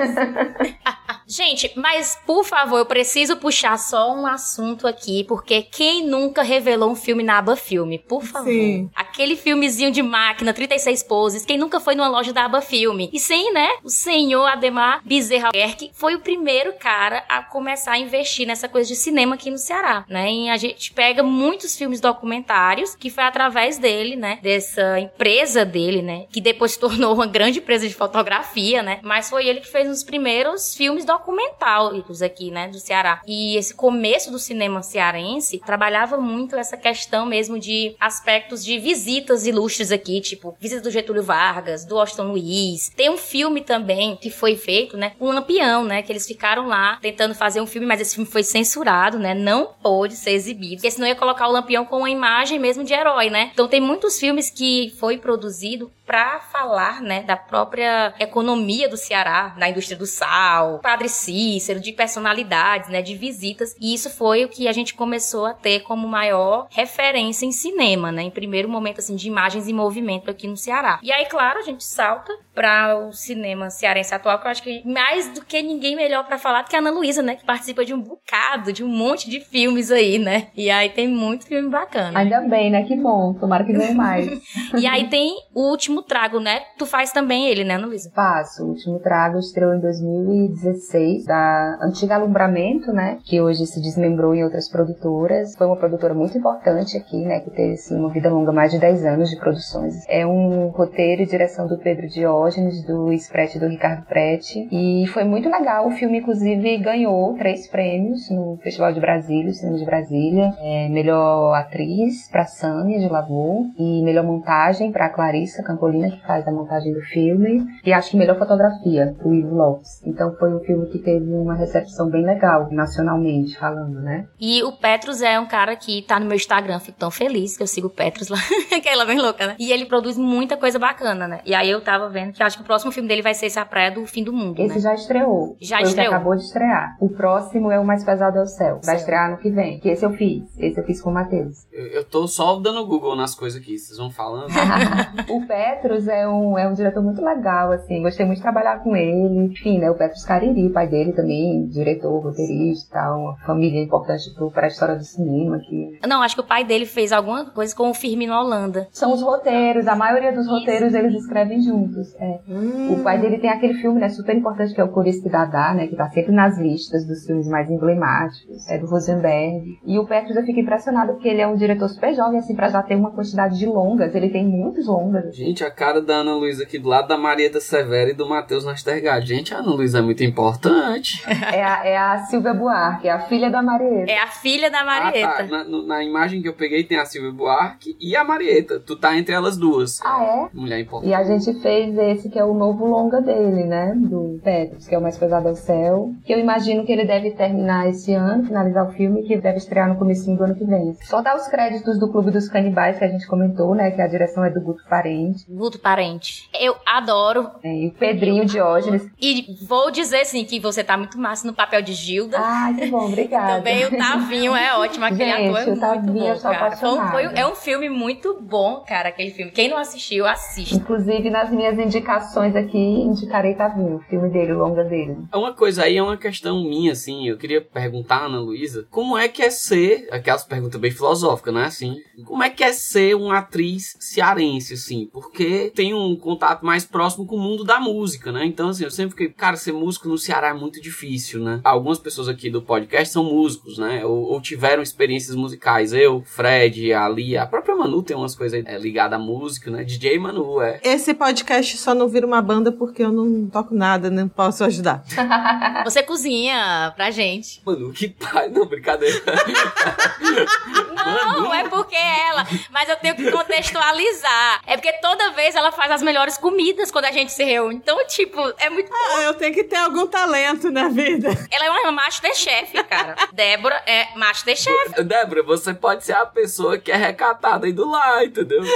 Gente, mas por favor, eu preciso puxar só um assunto aqui, porque quem nunca revelou um filme na aba filme? Por favor. Sim. Aquele filmezinho de máquina, 36 poses, quem nunca foi numa loja da aba filme? E sim, né? O senhor Ademar Bezerra Kerk foi o primeiro cara a começar a investir nessa coisa de cinema aqui no Ceará, né? E a gente pega muitos filmes documentários que foi através dele, né? Dessa empresa dele, né? Que depois se tornou uma grande empresa de fotografia, né? Mas foi ele que fez os primeiros filmes documentários documentários aqui, né, do Ceará. E esse começo do cinema cearense trabalhava muito essa questão mesmo de aspectos de visitas ilustres aqui, tipo visita do Getúlio Vargas, do Austin Luiz. Tem um filme também que foi feito, né, um Lampião, né, que eles ficaram lá tentando fazer um filme, mas esse filme foi censurado, né, não pôde ser exibido, porque senão ia colocar o Lampião com uma imagem mesmo de herói, né. Então tem muitos filmes que foi produzido para falar, né, da própria economia do Ceará, da indústria do sal, Padre Cícero, de personalidades, né, de visitas. E isso foi o que a gente começou a ter como maior referência em cinema, né, em primeiro momento assim de imagens em movimento aqui no Ceará. E aí, claro, a gente salta para o cinema cearense atual, que eu acho que mais do que ninguém melhor para falar do que a Ana Luísa, né, que participa de um bocado, de um monte de filmes aí, né? E aí tem muito filme bacana. Ainda bem, né? Que bom. Tomara que venha mais. e aí tem o último Último Trago, né? Tu faz também ele, né, Luísa? Faço. O Último Trago estreou em 2016, da antiga Alumbramento, né? Que hoje se desmembrou em outras produtoras. Foi uma produtora muito importante aqui, né? Que teve, assim, uma vida longa, mais de 10 anos de produções. É um roteiro e direção do Pedro Diógenes, do Sprete do Ricardo Prete. E foi muito legal. O filme, inclusive, ganhou três prêmios no Festival de Brasília, o Cinema de Brasília. É, melhor atriz para Sânia de Lavô e melhor montagem para Clarissa Campo que faz a montagem do filme, e acho que melhor fotografia, o Ivo Lopes. Então foi um filme que teve uma recepção bem legal, nacionalmente falando, né? E o Petrus é um cara que tá no meu Instagram, fico tão feliz que eu sigo o Petrus lá, aquela bem louca, né? E ele produz muita coisa bacana, né? E aí eu tava vendo que acho que o próximo filme dele vai ser essa praia do fim do mundo, Esse né? já estreou. Já foi estreou. acabou de estrear. O próximo é o Mais Pesado é o Céu. Vai estrear no que vem. Que esse eu fiz. Esse eu fiz com o Matheus. Eu, eu tô só dando Google nas coisas aqui, vocês vão falando. o Petrus Petrus é um, é um diretor muito legal, assim, gostei muito de trabalhar com ele. Enfim, né, o Petrus Cariri, pai dele também, diretor, roteirista e tal, uma família importante para a história do cinema aqui. Não, acho que o pai dele fez alguma coisa com o Firmino Holanda. São os roteiros, a maioria dos roteiros eles escrevem juntos. É. Hum. O pai dele tem aquele filme, né, super importante que é o Curice Dadá, né, que tá sempre nas listas dos filmes mais emblemáticos, é do Rosenberg. E o Petrus eu fico impressionado porque ele é um diretor super jovem, assim, para já ter uma quantidade de longas, ele tem muitos longas. Gente, a cara da Ana Luísa aqui do lado da Marieta Severa e do Matheus Nastergaard. Gente, a Ana Luísa é muito importante. É a, é a Silvia Buarque, é a filha da Marieta. É a filha da Marieta. Ah, tá. na, na imagem que eu peguei tem a Silvia Buarque e a Marieta. Tu tá entre elas duas. Ah, é? Mulher importante. E a gente fez esse que é o novo longa dele, né? Do Petros, que é o Mais Pesado ao Céu. Que eu imagino que ele deve terminar esse ano, finalizar o filme, que deve estrear no comecinho do ano que vem. Só dar os créditos do Clube dos Canibais que a gente comentou, né? Que a direção é do Guto Parente. Guto Parente. Eu adoro. É, e o Pedrinho Diógenes. E vou dizer, sim, que você tá muito massa no papel de Gilda. Ai, que bom, obrigada. Também o Tavinho é ótimo, aquele Gente, ator é o muito Tavinho, eu bom, cara. Foi é um filme muito bom, cara, aquele filme. Quem não assistiu, assista. Inclusive, nas minhas indicações aqui, indicarei Tavinho, o filme dele, o longa dele. Uma coisa aí é uma questão minha, assim. Eu queria perguntar a Ana Luísa como é que é ser. Aquelas perguntas bem filosóficas, né? Assim. Como é que é ser uma atriz cearense, assim? Porque tem um contato mais próximo com o mundo da música, né? Então, assim, eu sempre fiquei, cara, ser músico no Ceará é muito difícil, né? Algumas pessoas aqui do podcast são músicos, né? Ou, ou tiveram experiências musicais. Eu, Fred, a Lia, a própria Manu tem umas coisas é, ligadas à música, né? DJ Manu, é. Esse podcast só não vira uma banda porque eu não toco nada, não posso ajudar. Você cozinha pra gente. Manu, que pai. Não, brincadeira. Não, Manu. é porque ela. Mas eu tenho que contextualizar. É porque toda vez ela faz as melhores comidas quando a gente se reúne. Então, tipo, é muito. Ah, eu tenho que ter algum talento na vida. Ela é uma Masterchef, cara. Débora é Masterchef. Débora, você pode ser a pessoa que é recatada aí do lá, entendeu?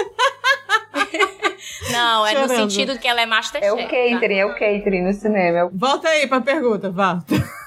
Não, é no Chorando. sentido de que ela é Masterchef. É o tá? catering, é o catering no cinema. É o Volta aí pra pergunta, volta.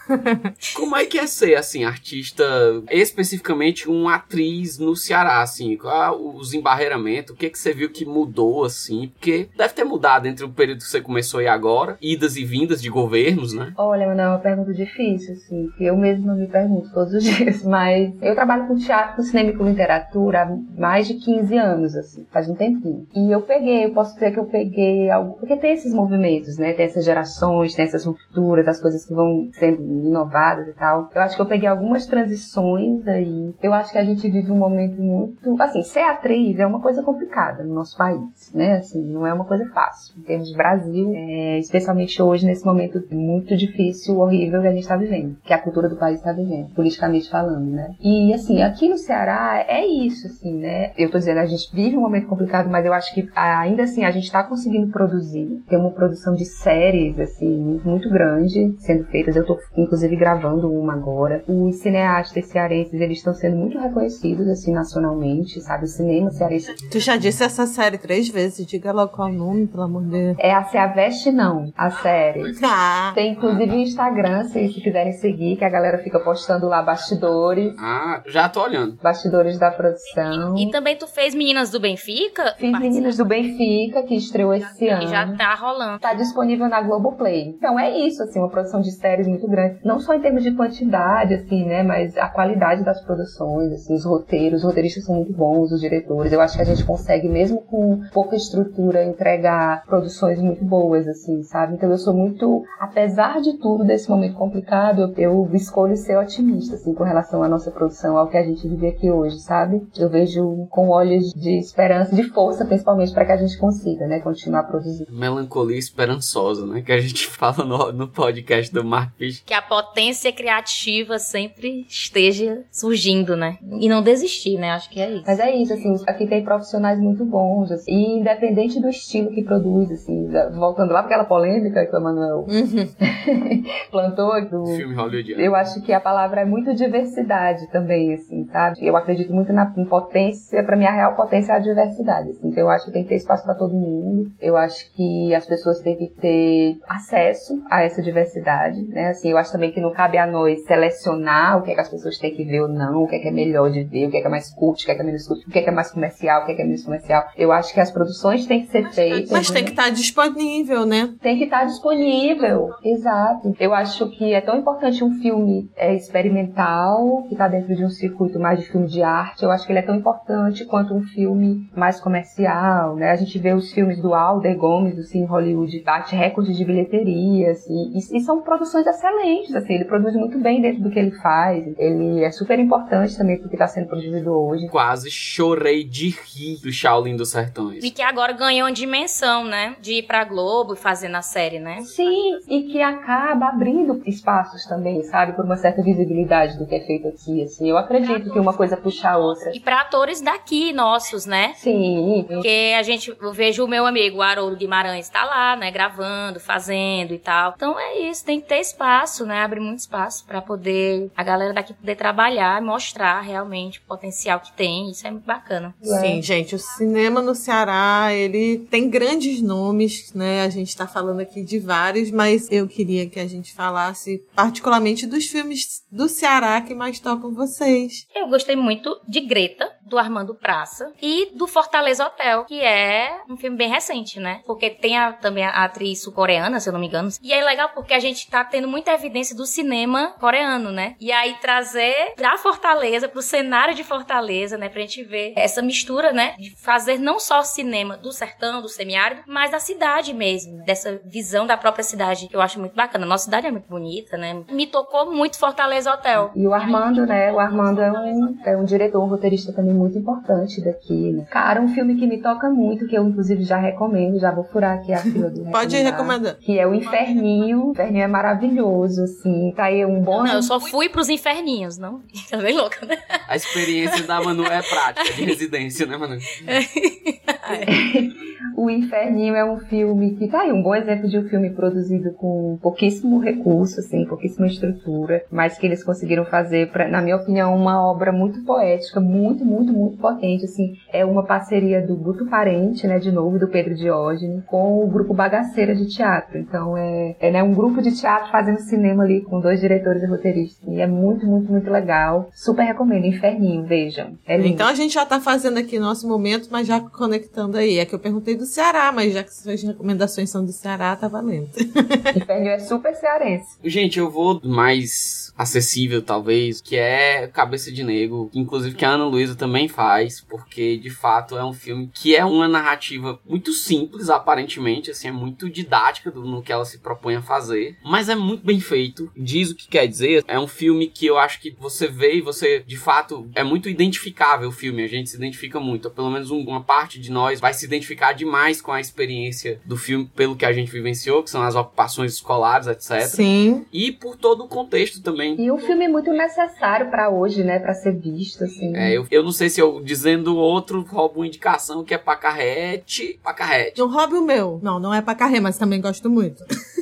Como é que é ser, assim, artista, especificamente uma atriz no Ceará, assim? Qual os embarreiramentos? O que que você viu que mudou, assim? Porque deve ter mudado entre o período que você começou e agora, idas e vindas de governos, né? Olha, não é uma pergunta difícil, assim, que eu mesma me pergunto todos os dias, mas eu trabalho com teatro, com cinema e com literatura há mais de 15 anos, assim, faz um tempinho. E eu peguei, eu posso dizer que eu peguei algo, porque tem esses movimentos, né, tem essas gerações, tem essas rupturas, as coisas que vão sendo inovadas e tal. Eu acho que eu peguei algumas transições aí. Eu acho que a gente vive um momento muito, assim, ser atriz é uma coisa complicada no nosso país, né, assim, não é uma coisa fácil. Em termos de Brasil, é, especialmente hoje, nesse momento muito difícil, horrível que a gente está vivendo, que a cultura do país está vivendo, politicamente falando, né? E assim, aqui no Ceará é isso, assim, né? Eu tô dizendo, a gente vive um momento complicado, mas eu acho que ainda assim a gente está conseguindo produzir. Tem uma produção de séries, assim, muito grande sendo feitas. Eu tô, inclusive, gravando uma agora. Os cineastas cearenses, eles estão sendo muito reconhecidos, assim, nacionalmente, sabe? O cinema cearense Tu já disse essa série três vezes, diga logo qual o nome, pelo amor de Deus. é a Se a Veste Não, a série. Ah, Tem inclusive o Instagram, se, se quiserem seguir, que a galera fica postando lá bastidores, Ah, já tô olhando. bastidores da produção. E também tu fez Meninas do Benfica? Fiz Meninas do Benfica, que estreou esse Que ano. já tá rolando. Tá disponível na Globoplay. Então é isso, assim, uma produção de séries muito grande. Não só em termos de quantidade, assim, né? Mas a qualidade das produções, assim, os roteiros, os roteiristas são muito bons, os diretores. Eu acho que a gente consegue, mesmo com pouca estrutura, entregar produções muito boas, assim, sabe? Então eu sou muito, apesar de tudo, desse momento complicado, eu escolho ser otimista, assim, com relação à nossa produção, ao que a gente vive aqui hoje, sabe? Eu vejo com olhos de esperança, de força, principalmente, para que a gente consiga, né? Continuar produzindo. Melancolia esperançosa, né? Que a gente fala no, no podcast do Mark Fish. Que a potência criativa sempre esteja surgindo, né? E não desistir, né? Acho que é isso. Mas é isso, assim, aqui tem profissionais muito bons, assim, e independente do estilo que produz, assim, voltando lá para aquela polêmica que o Emanuel uhum. plantou, do, Filme hollywoodiano. eu acho que a palavra é muito diversidade também, assim, sabe? Eu acredito muito na em potência, pra mim a real potência é a diversidade, assim, então eu acho que tem que ter espaço para todo mundo, eu acho que as pessoas têm que ter acesso a essa diversidade, né? Assim, eu acho também que não cabe a nós selecionar o que é que as pessoas têm que ver ou não, o que é que é melhor de ver, o que é que é mais curto, o que é que é menos curto, o que é que é mais comercial, o que é que é menos comercial. Eu acho que as produções têm que ser feitas. Mas tem né? que estar disponível, né? tem que estar disponível. Exato. Eu acho que é tão importante um filme é, experimental, que está dentro de um circuito mais de filme de arte. Eu acho que ele é tão importante quanto um filme mais comercial, né? A gente vê os filmes do Alder Gomes, do Cine Hollywood, bate recordes de bilheterias, e, e, e são produções excelentes, assim, ele produz muito bem dentro do que ele faz. Ele é super importante também porque está sendo produzido hoje. Quase chorei de rir do Shaolin dos Sertões. E que agora ganhou uma dimensão, né? De ir pra Globo e fazer na série, né? Sim, e que acaba abrindo espaços também, sabe? Por uma certa visibilidade do que é feito aqui, assim. Eu acredito que uma coisa puxa a outra. E pra atores daqui, nossos, né? Sim. Porque a gente, eu vejo o meu amigo, o Haroldo Guimarães, tá lá, né? Gravando, fazendo e tal. Então é isso, tem que ter espaço, né? Abre muito espaço pra poder, a galera daqui poder trabalhar e mostrar realmente o potencial que tem. Isso é muito bacana. Sim, gente, o cinema no Ceará, ele tem grandes nomes, né? A gente tá falando aqui de vários, mas eu queria que a gente falasse particularmente dos filmes do Ceará que mais tocam vocês. Eu gostei muito de Greta, do Armando Praça, e do Fortaleza Hotel, que é um filme bem recente, né? Porque tem a- também a atriz sul-coreana, se eu não me engano. E é legal porque a gente tá tendo muita evidência do cinema coreano, né? E aí trazer pra Fortaleza, pro cenário de Fortaleza, né? Pra gente ver essa mistura, né? De fazer não só cinema do sertão, do semiárido, mas da cidade mesmo. né? Dessa visão da própria cidade, que eu acho muito bacana. Nossa cidade é muito bonita, né? Me tocou muito Fortaleza Hotel. E o Armando, né? O Armando é um, é um diretor, um roteirista também muito importante daqui, né? Cara, um filme que me toca muito, que eu inclusive já recomendo, já vou furar aqui a fila do Pode recomendar, recomendar. Que é o Inferninho. O Inferninho é maravilhoso, assim. Tá aí um bom... Não, eu só fui pros inferninhos, não? Tá bem louca, né? A experiência da Manu é prática, de residência, né, Manu? O Inferninho é um filme que tá aí, um bom exemplo de um filme produzido com pouquíssimo recurso, assim, pouquíssima estrutura, mas que eles conseguiram fazer, pra, na minha opinião, uma obra muito poética, muito, muito, muito potente, assim. É uma parceria do Guto Parente, né, de novo, do Pedro Diógenes, com o grupo Bagaceira de Teatro. Então é, é né, um grupo de teatro fazendo cinema ali com dois diretores e roteiristas. E é muito, muito, muito legal. Super recomendo, Inferninho, vejam. É lindo. Então a gente já tá fazendo aqui nosso momento, mas já conectando aí. É que eu perguntei do Ceará, mas já que suas recomendações são do Ceará, tá valendo. Inferninho é super cearense. Gente, eu vou mais acessível, talvez, que é Cabeça de Negro, que inclusive que a Ana Luísa também faz, porque de fato é um filme que é uma narrativa muito simples, aparentemente, assim, é muito didática do- no que ela se propõe a fazer, mas é muito bem feito, diz o que quer dizer. É um filme que eu acho que você vê e você, de fato, é muito identificável o filme, a gente se identifica muito, pelo menos um- uma parte de nós vai se identificar demais com a experiência do filme pelo que a gente vivenciou, que são as ocupações escolares, etc. Sim. E por todo o contexto também. E um filme muito necessário pra hoje, né? Pra ser visto, assim. É, eu, eu não sei se eu dizendo outro roubo uma indicação que é Pacarrete. Pacarrete. Não roube o meu. Não, não é pra carrer, mas também gosto muito.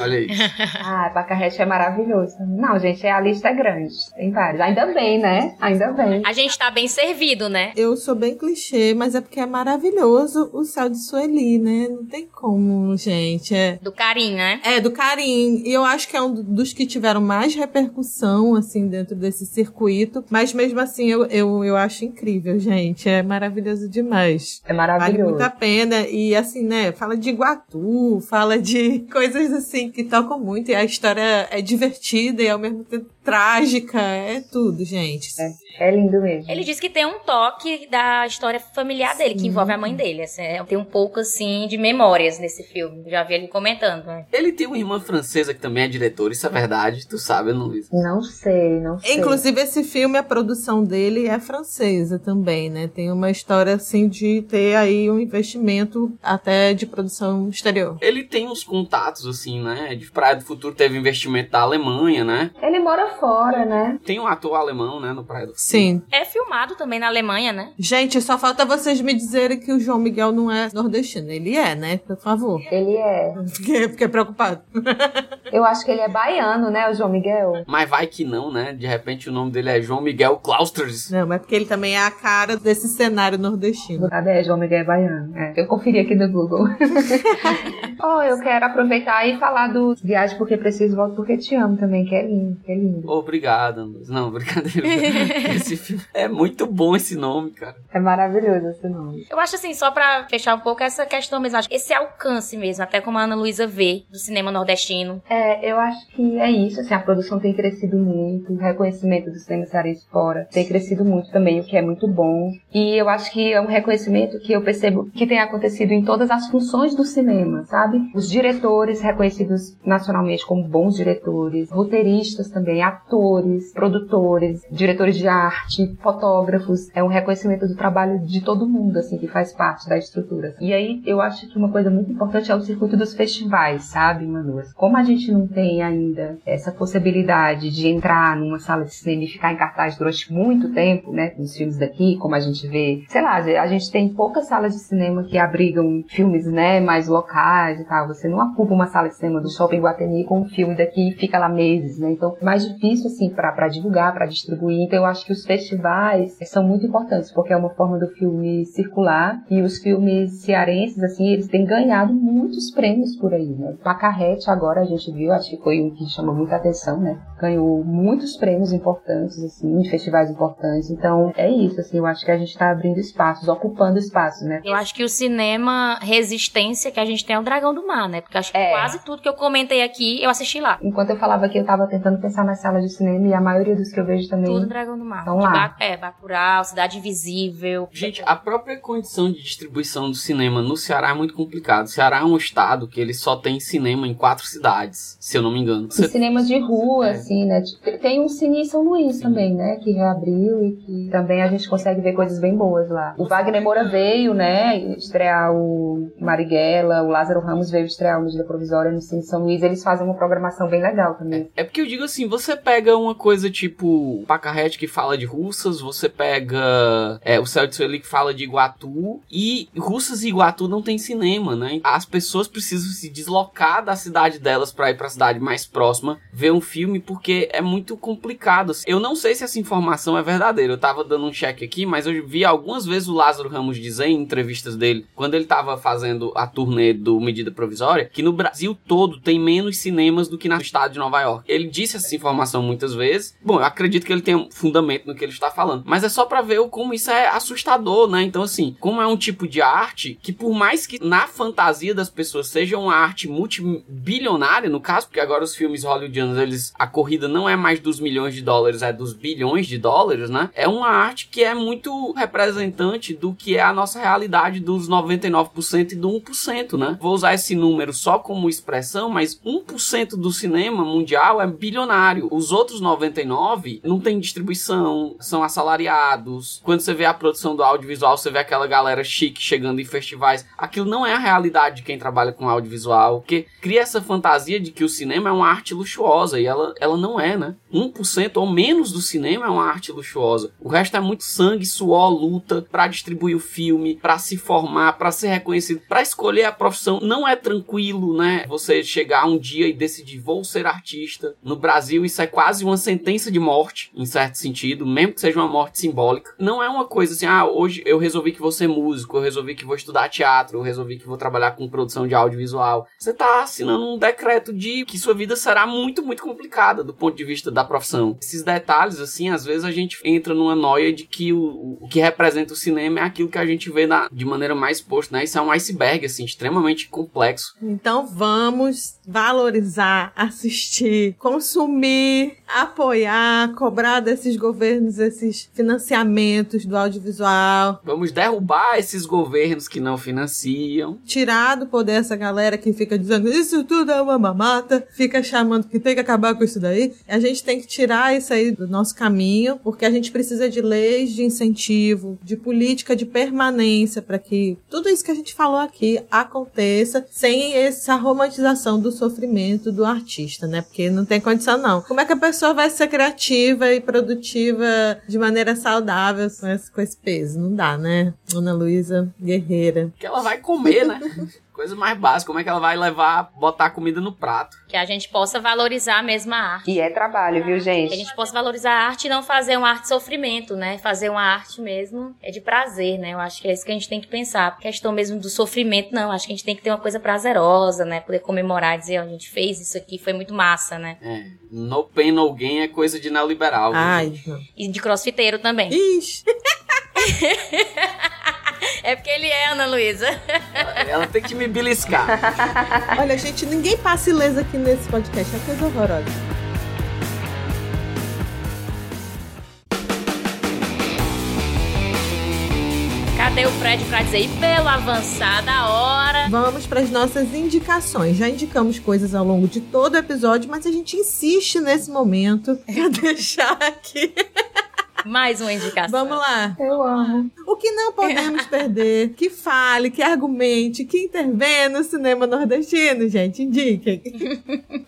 Olha aí. Ah, Pacarrete é maravilhoso. Não, gente, a lista é grande. Tem vários. Ainda bem, né? Ainda bem. A gente tá bem servido, né? Eu sou bem clichê, mas é porque é maravilhoso o céu de Sueli, né? Não tem como, gente. É, Do carinho, né? é do Carim. E eu acho que é um dos que tiveram mais repercussão, assim, dentro desse circuito. Mas mesmo assim, eu, eu, eu acho incrível, gente. É maravilhoso demais. É Vale maravilhoso. muito a pena. E assim, né? Fala de Iguatu, fala de coisas assim que tocam muito. E a história é divertida e ao mesmo tempo trágica. É tudo, gente. É lindo mesmo. Ele diz que tem um toque da história familiar dele, que envolve a mãe dele. Assim, é, tem um pouco, assim, de memórias nesse filme. Já vi ele comentando, né? Ele tem uma irmã francesa que também é diretora, isso é verdade, tu sabe, Luísa. Não sei, não sei. Inclusive, esse filme, a produção dele é francesa também, né? Tem uma história, assim, de ter aí um investimento até de produção exterior. Ele tem uns contatos, assim, né? De Praia do Futuro teve investimento da Alemanha, né? Ele mora fora, né? Tem um ator alemão, né, no Praia do Futuro. Sim. É filmado também na Alemanha, né? Gente, só falta vocês me dizerem que o João Miguel não é nordestino. Ele é, né? Por favor. Ele é. Fiquei, fiquei preocupado. Eu acho que ele é baiano, né, o João Miguel? Mas vai que não, né? De repente o nome dele é João Miguel Clausters. Não, mas porque ele também é a cara desse cenário nordestino. Ah, é, João Miguel é baiano. É. Eu conferi aqui no Google. oh, eu quero aproveitar e falar do Viagem Porque Preciso, Volto Porque Te Amo também, que é lindo, que é lindo. Obrigado, Não, brincadeira. esse filme é muito bom esse nome, cara. É maravilhoso esse nome. Eu acho assim, só pra fechar um pouco essa questão mesmo, esse alcance mesmo, até como a Ana Luísa vê do cinema nordestino. É, eu acho que é isso, assim, a produção tem crescido muito, o reconhecimento do cinema cearense fora tem crescido muito também, o que é muito bom. E eu acho que é um reconhecimento que eu percebo que tem acontecido em todas as funções do cinema, sabe? Os diretores reconhecidos nacionalmente como bons diretores, roteiristas também, atores, produtores, diretores de arte, fotógrafos. É um reconhecimento do trabalho de todo mundo, assim, que faz parte da estrutura. E aí eu acho que uma coisa muito importante é o circuito dos festivais, sabe, Manu? Como a gente não tem ainda essa possibilidade de entrar numa sala de cinema e ficar em cartaz durante muito tempo, né, nos filmes daqui, como a gente vê, sei lá, a gente tem poucas salas de cinema que abrigam filmes, né, mais locais e tal. Você não ocupa uma sala de cinema do Shopping Guatemi com um filme daqui e fica lá meses, né? Então, mais difícil, assim, para divulgar, para distribuir. Então, eu acho que os festivais são muito importantes, porque é uma forma do filme circular e os filmes cearenses, assim, eles têm ganhado muitos prêmios por aí, né? Pacarrete, agora a gente viu, acho que foi um que chamou muita atenção, né? Ganhou muitos prêmios importantes, assim, em festivais importantes. Então, é isso, assim, eu acho que a gente tá abrindo espaços, ocupando espaços, né? Eu acho que o cinema resistência que a gente tem é o Dragão do Mar, né? Porque acho que é. quase tudo que eu comentei aqui, eu assisti lá. Enquanto eu falava aqui, eu tava tentando pensar nas salas de cinema e a maioria dos que eu vejo também. Tudo Dragão do Mar. Estão lá. é, Bacurau, Cidade Invisível. Gente, a própria condição de distribuição do cinema no Ceará é muito complicado. O Ceará é um estado que ele só tem cinema em quatro cidades, se eu não me engano. Você... Cinema de rua, é. assim, né? Tipo, tem um Cine São Luís Sim. também, né? Que reabriu e que também a gente consegue ver coisas bem boas lá. O Wagner Moura veio, né? Estrear o Marighella, o Lázaro Ramos veio estrear o Medida Provisória no Cine São Luís. Eles fazem uma programação bem legal também. É, é porque eu digo assim, você pega uma coisa tipo Pacarrete que fala de russas, você pega é, o Céu de Sueli que fala de Iguatu, e Russas e Iguatu não tem cinema, né? As pessoas precisam se deslocar da cidade delas para ir para a cidade mais próxima ver um filme porque é muito complicado. Eu não sei se essa informação é verdadeira. Eu tava dando um check aqui, mas eu vi algumas vezes o Lázaro Ramos dizer em entrevistas dele, quando ele tava fazendo a turnê do Medida Provisória, que no Brasil todo tem menos cinemas do que no estado de Nova York. Ele disse essa informação muitas vezes. Bom, eu acredito que ele tem um fundamento no que ele está falando, mas é só para ver como isso é assustador, né? Então assim, como é um tipo de arte que por mais que na fantasia das pessoas seja uma arte multibilionária, no caso, porque agora os filmes hollywoodianos, eles a corrida não é mais dos milhões de dólares, é dos bilhões de dólares, né? É uma arte que é muito representante do que é a nossa realidade dos 99% e do 1%, né? Vou usar esse número só como expressão, mas 1% do cinema mundial é bilionário. Os outros 99 não tem distribuição, são assalariados. Quando você vê a produção do audiovisual, você vê aquela galera chique chegando em festivais. Aquilo não é a realidade de quem trabalha com audiovisual, porque cria essa fantasia de que o cinema é uma arte luxuosa e ela, ela não é, né? 1% ou menos do cinema é uma arte luxuosa. O resto é muito sangue, suor, luta para distribuir o filme, para se formar, para ser reconhecido, para escolher a profissão. Não é tranquilo, né? Você chegar um dia e decidir vou ser artista. No Brasil isso é quase uma sentença de morte, em certo sentido, mesmo que seja uma morte simbólica. Não é uma coisa assim, ah, hoje eu resolvi que vou ser músico, eu resolvi que vou estudar teatro, eu resolvi que vou trabalhar com produção de audiovisual. Você tá assinando um decreto de que sua vida será muito, muito complicada do ponto de vista da profissão. Esses detalhes, assim, às vezes a gente entra numa noia de que o, o que representa o cinema é aquilo que a gente vê na, de maneira mais posta, né? Isso é um iceberg, assim, extremamente complexo. Então vamos valorizar, assistir, consumir, apoiar, cobrar desses governos esses financiamentos do audiovisual. Vamos derrubar esses governos que não financiam. Tirar do poder essa galera que fica dizendo isso tudo é uma mamata, fica chamando que tem que acabar com isso daí. A gente tem que tirar isso aí do nosso caminho, porque a gente precisa de leis de incentivo, de política de permanência para que tudo isso que a gente falou aqui aconteça sem essa romantização do sofrimento do artista, né? Porque não tem condição não. Como é que a pessoa vai ser criativa e produtiva de maneira saudável com esse, com esse peso? Não dá, né? Ana Luísa Guerreira. Que ela vai comer, né? Coisa mais básica, como é que ela vai levar, botar a comida no prato? Que a gente possa valorizar mesmo a arte. E é trabalho, viu, gente? Que a gente possa valorizar a arte e não fazer uma arte de sofrimento, né? Fazer uma arte mesmo é de prazer, né? Eu acho que é isso que a gente tem que pensar. A questão mesmo do sofrimento, não. Acho que a gente tem que ter uma coisa prazerosa, né? Poder comemorar e dizer, ó, a gente fez isso aqui, foi muito massa, né? É, no pain, no gain é coisa de neoliberal. viu, Ai, não. E de crossfiteiro também. Ixi. É porque ele é, Ana Luísa. Ela tem que me beliscar. Olha, gente, ninguém passa ilesa aqui nesse podcast. É coisa horrorosa. Cadê o Fred pra dizer, e pelo avançar da hora? Vamos para as nossas indicações. Já indicamos coisas ao longo de todo o episódio, mas a gente insiste nesse momento pra deixar aqui. Mais uma indicação. Vamos lá. Eu amo. O que não podemos perder, que fale, que argumente, que intervenha no cinema nordestino, gente. Indiquem.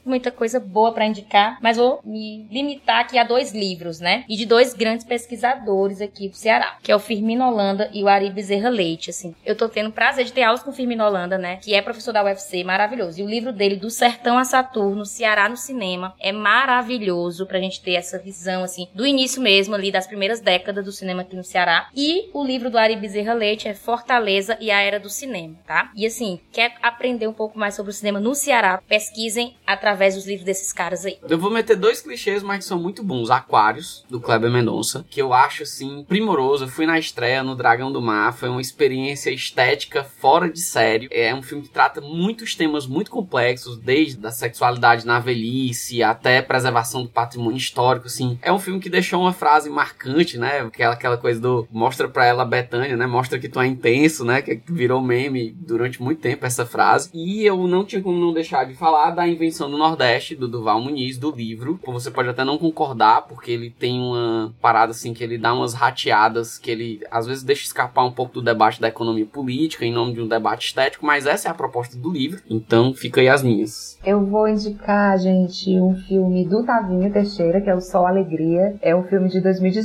muita coisa boa pra indicar, mas vou me limitar aqui a dois livros, né? E de dois grandes pesquisadores aqui do Ceará, que é o Firmino Holanda e o Ari Bezerra Leite, assim. Eu tô tendo prazer de ter aulas com o Firmino Holanda, né? Que é professor da UFC, maravilhoso. E o livro dele, Do Sertão a Saturno, Ceará no Cinema, é maravilhoso pra gente ter essa visão, assim, do início mesmo ali, das primeiras décadas do cinema aqui no Ceará. E o livro do Ari Bezerra Leite é Fortaleza e a Era do Cinema, tá? E assim, quer aprender um pouco mais sobre o cinema no Ceará? Pesquisem através dos livros desses caras aí. Eu vou meter dois clichês, mas que são muito bons. Aquários, do Kleber Mendonça, que eu acho, assim, primoroso. Eu fui na estreia no Dragão do Mar, foi uma experiência estética fora de sério. É um filme que trata muitos temas muito complexos, desde a sexualidade na velhice até preservação do patrimônio histórico, assim. É um filme que deixou uma frase marcante, né? Aquela, aquela coisa do mostra pra ela Betânia, né? Mostra que tu é intenso, né? Que virou meme durante muito tempo essa frase. E eu não tinha como não deixar de falar da invenção do Nordeste, do Duval Muniz, do livro. Você pode até não concordar, porque ele tem uma parada assim que ele dá umas rateadas, que ele às vezes deixa escapar um pouco do debate da economia política em nome de um debate estético, mas essa é a proposta do livro. Então fica aí as minhas. Eu vou indicar, gente, um filme do Tavinho Teixeira, que é o Sol Alegria. É um filme de 2018.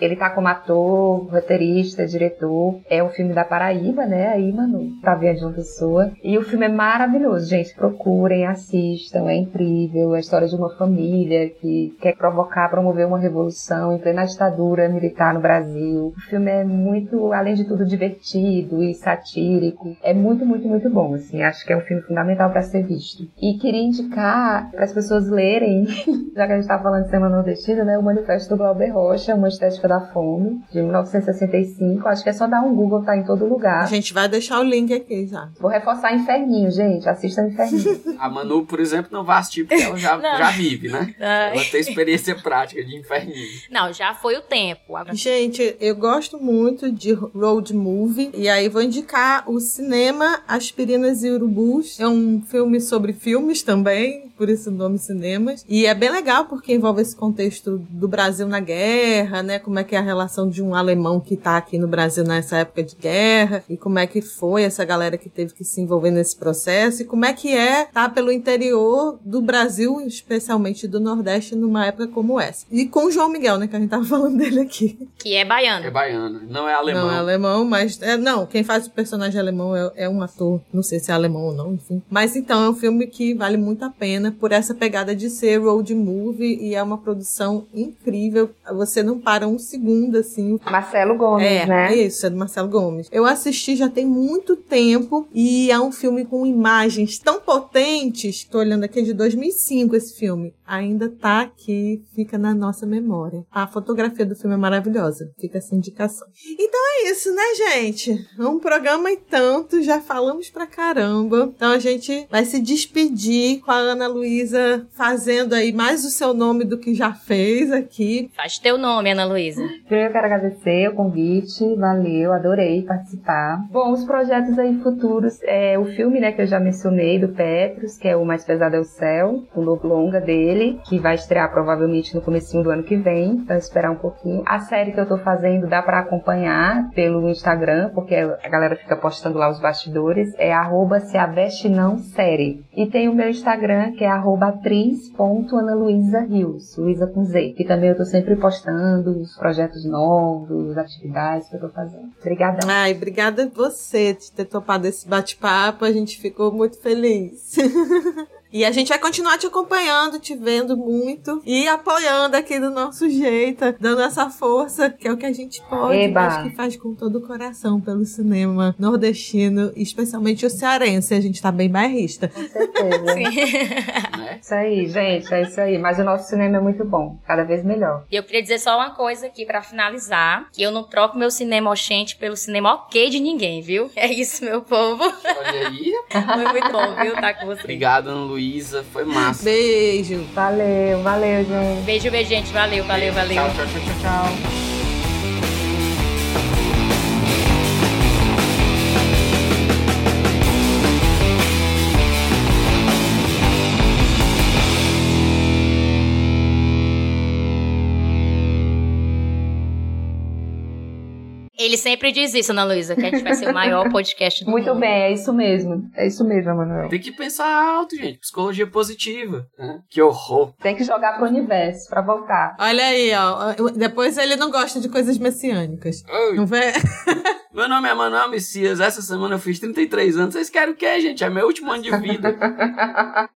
Ele tá como ator, roteirista, diretor. É um filme da Paraíba, né? Aí, mano, Tavinho é de uma pessoa. E o filme é maravilhoso, gente. Procurem, assistam. É incrível. É a história de uma família que quer provocar, promover uma revolução em plena ditadura militar no Brasil. O filme é muito, além de tudo, divertido e satírico. É muito, muito, muito bom, assim. Acho que é um filme fundamental para ser visto. E queria indicar para as pessoas lerem, já que a gente tá falando de Semana Nordestina, né? O Manifesto do Glauber Uma Estética da Fome, de 1965. Acho que é só dar um Google, tá em todo A lugar. gente vai deixar o link aqui já. Vou reforçar Inferninho, gente. Assistam Inferninho. A Manu, por exemplo, não vai assistir porque ela já, já vive, né? Ela tem experiência prática de inferninho. Não, já foi o tempo. Agora- Gente, eu gosto muito de road movie e aí vou indicar o cinema Aspirinas e Urubus. É um filme sobre filmes também, por o nome cinemas. E é bem legal porque envolve esse contexto do Brasil na guerra, né? Como é que é a relação de um alemão que tá aqui no Brasil nessa época de guerra e como é que foi essa galera que teve que se envolver nesse processo e como é que é tá pelo interior do Brasil, especialmente do Nordeste, numa época como essa. E com o João Miguel, né? Que a gente tava falando dele aqui. Que é baiano. É baiana, não é alemão. Não é alemão, mas. É, não, quem faz o personagem alemão é, é um ator. Não sei se é alemão ou não, enfim. Mas então é um filme que vale muito a pena por essa pegada de ser road movie e é uma produção incrível. Você não para um segundo assim. Marcelo Gomes, É, né? isso, é do Marcelo Gomes. Eu assisti já tem muito tempo e é um filme com imagens tão potentes. Tô olhando aqui é de 2005 esse filme. Ainda tá aqui, fica na nossa memória. A fotografia do filme é maravilhosa. Fica essa indicação. Então é isso, né, gente? Um programa e tanto, já falamos pra caramba. Então a gente vai se despedir com a Ana Luísa fazendo aí mais o seu nome do que já fez aqui. Faz teu nome, Ana Luísa. Primeiro eu quero agradecer o convite, valeu, adorei participar. Bom, os projetos aí futuros, é o filme, né, que eu já mencionei, do Petros, que é o Mais Pesado é o Céu, o novo longa dele, que vai estrear provavelmente no comecinho do ano que vem, então esperar um pouquinho. A série que eu tô fazendo dá pra acompanhar pelo Instagram, porque a galera fica postando lá os bastidores, é arroba se aveste não série. E tem o meu Instagram, que é atriz.analuisarios, Luísa com Z, que também eu tô sempre postando os projetos novos, atividades que eu tô fazendo. Obrigada. Ai, obrigada você de ter topado esse bate-papo, a gente ficou muito feliz. E a gente vai continuar te acompanhando, te vendo muito e apoiando aqui do nosso jeito, dando essa força, que é o que a gente pode, Eba. mas que faz com todo o coração pelo cinema nordestino, especialmente o cearense. A gente tá bem bairrista. Com certeza. Sim. né? Isso aí, gente, é isso aí. Mas o nosso cinema é muito bom, cada vez melhor. E eu queria dizer só uma coisa aqui pra finalizar, que eu não troco meu cinema oxente pelo cinema ok de ninguém, viu? É isso, meu povo. Olha aí. Foi muito bom, viu? Tá com você. Obrigado, Ana Luísa. Foi massa. Beijo. Valeu, valeu, gente. Beijo, beijo, gente. Valeu, valeu, valeu. Tchau, tchau, tchau, tchau, tchau. Ele sempre diz isso, Ana Luísa, que a gente vai ser o maior podcast do Muito mundo. bem, é isso mesmo. É isso mesmo, Emanuel. Tem que pensar alto, gente. Psicologia positiva. né? Que horror. Tem que jogar pro universo pra voltar. Olha aí, ó. Depois ele não gosta de coisas messiânicas. Oi. Não vê? Meu nome é Manuel Messias. Essa semana eu fiz 33 anos. Vocês querem o quê, gente? É meu último ano de vida.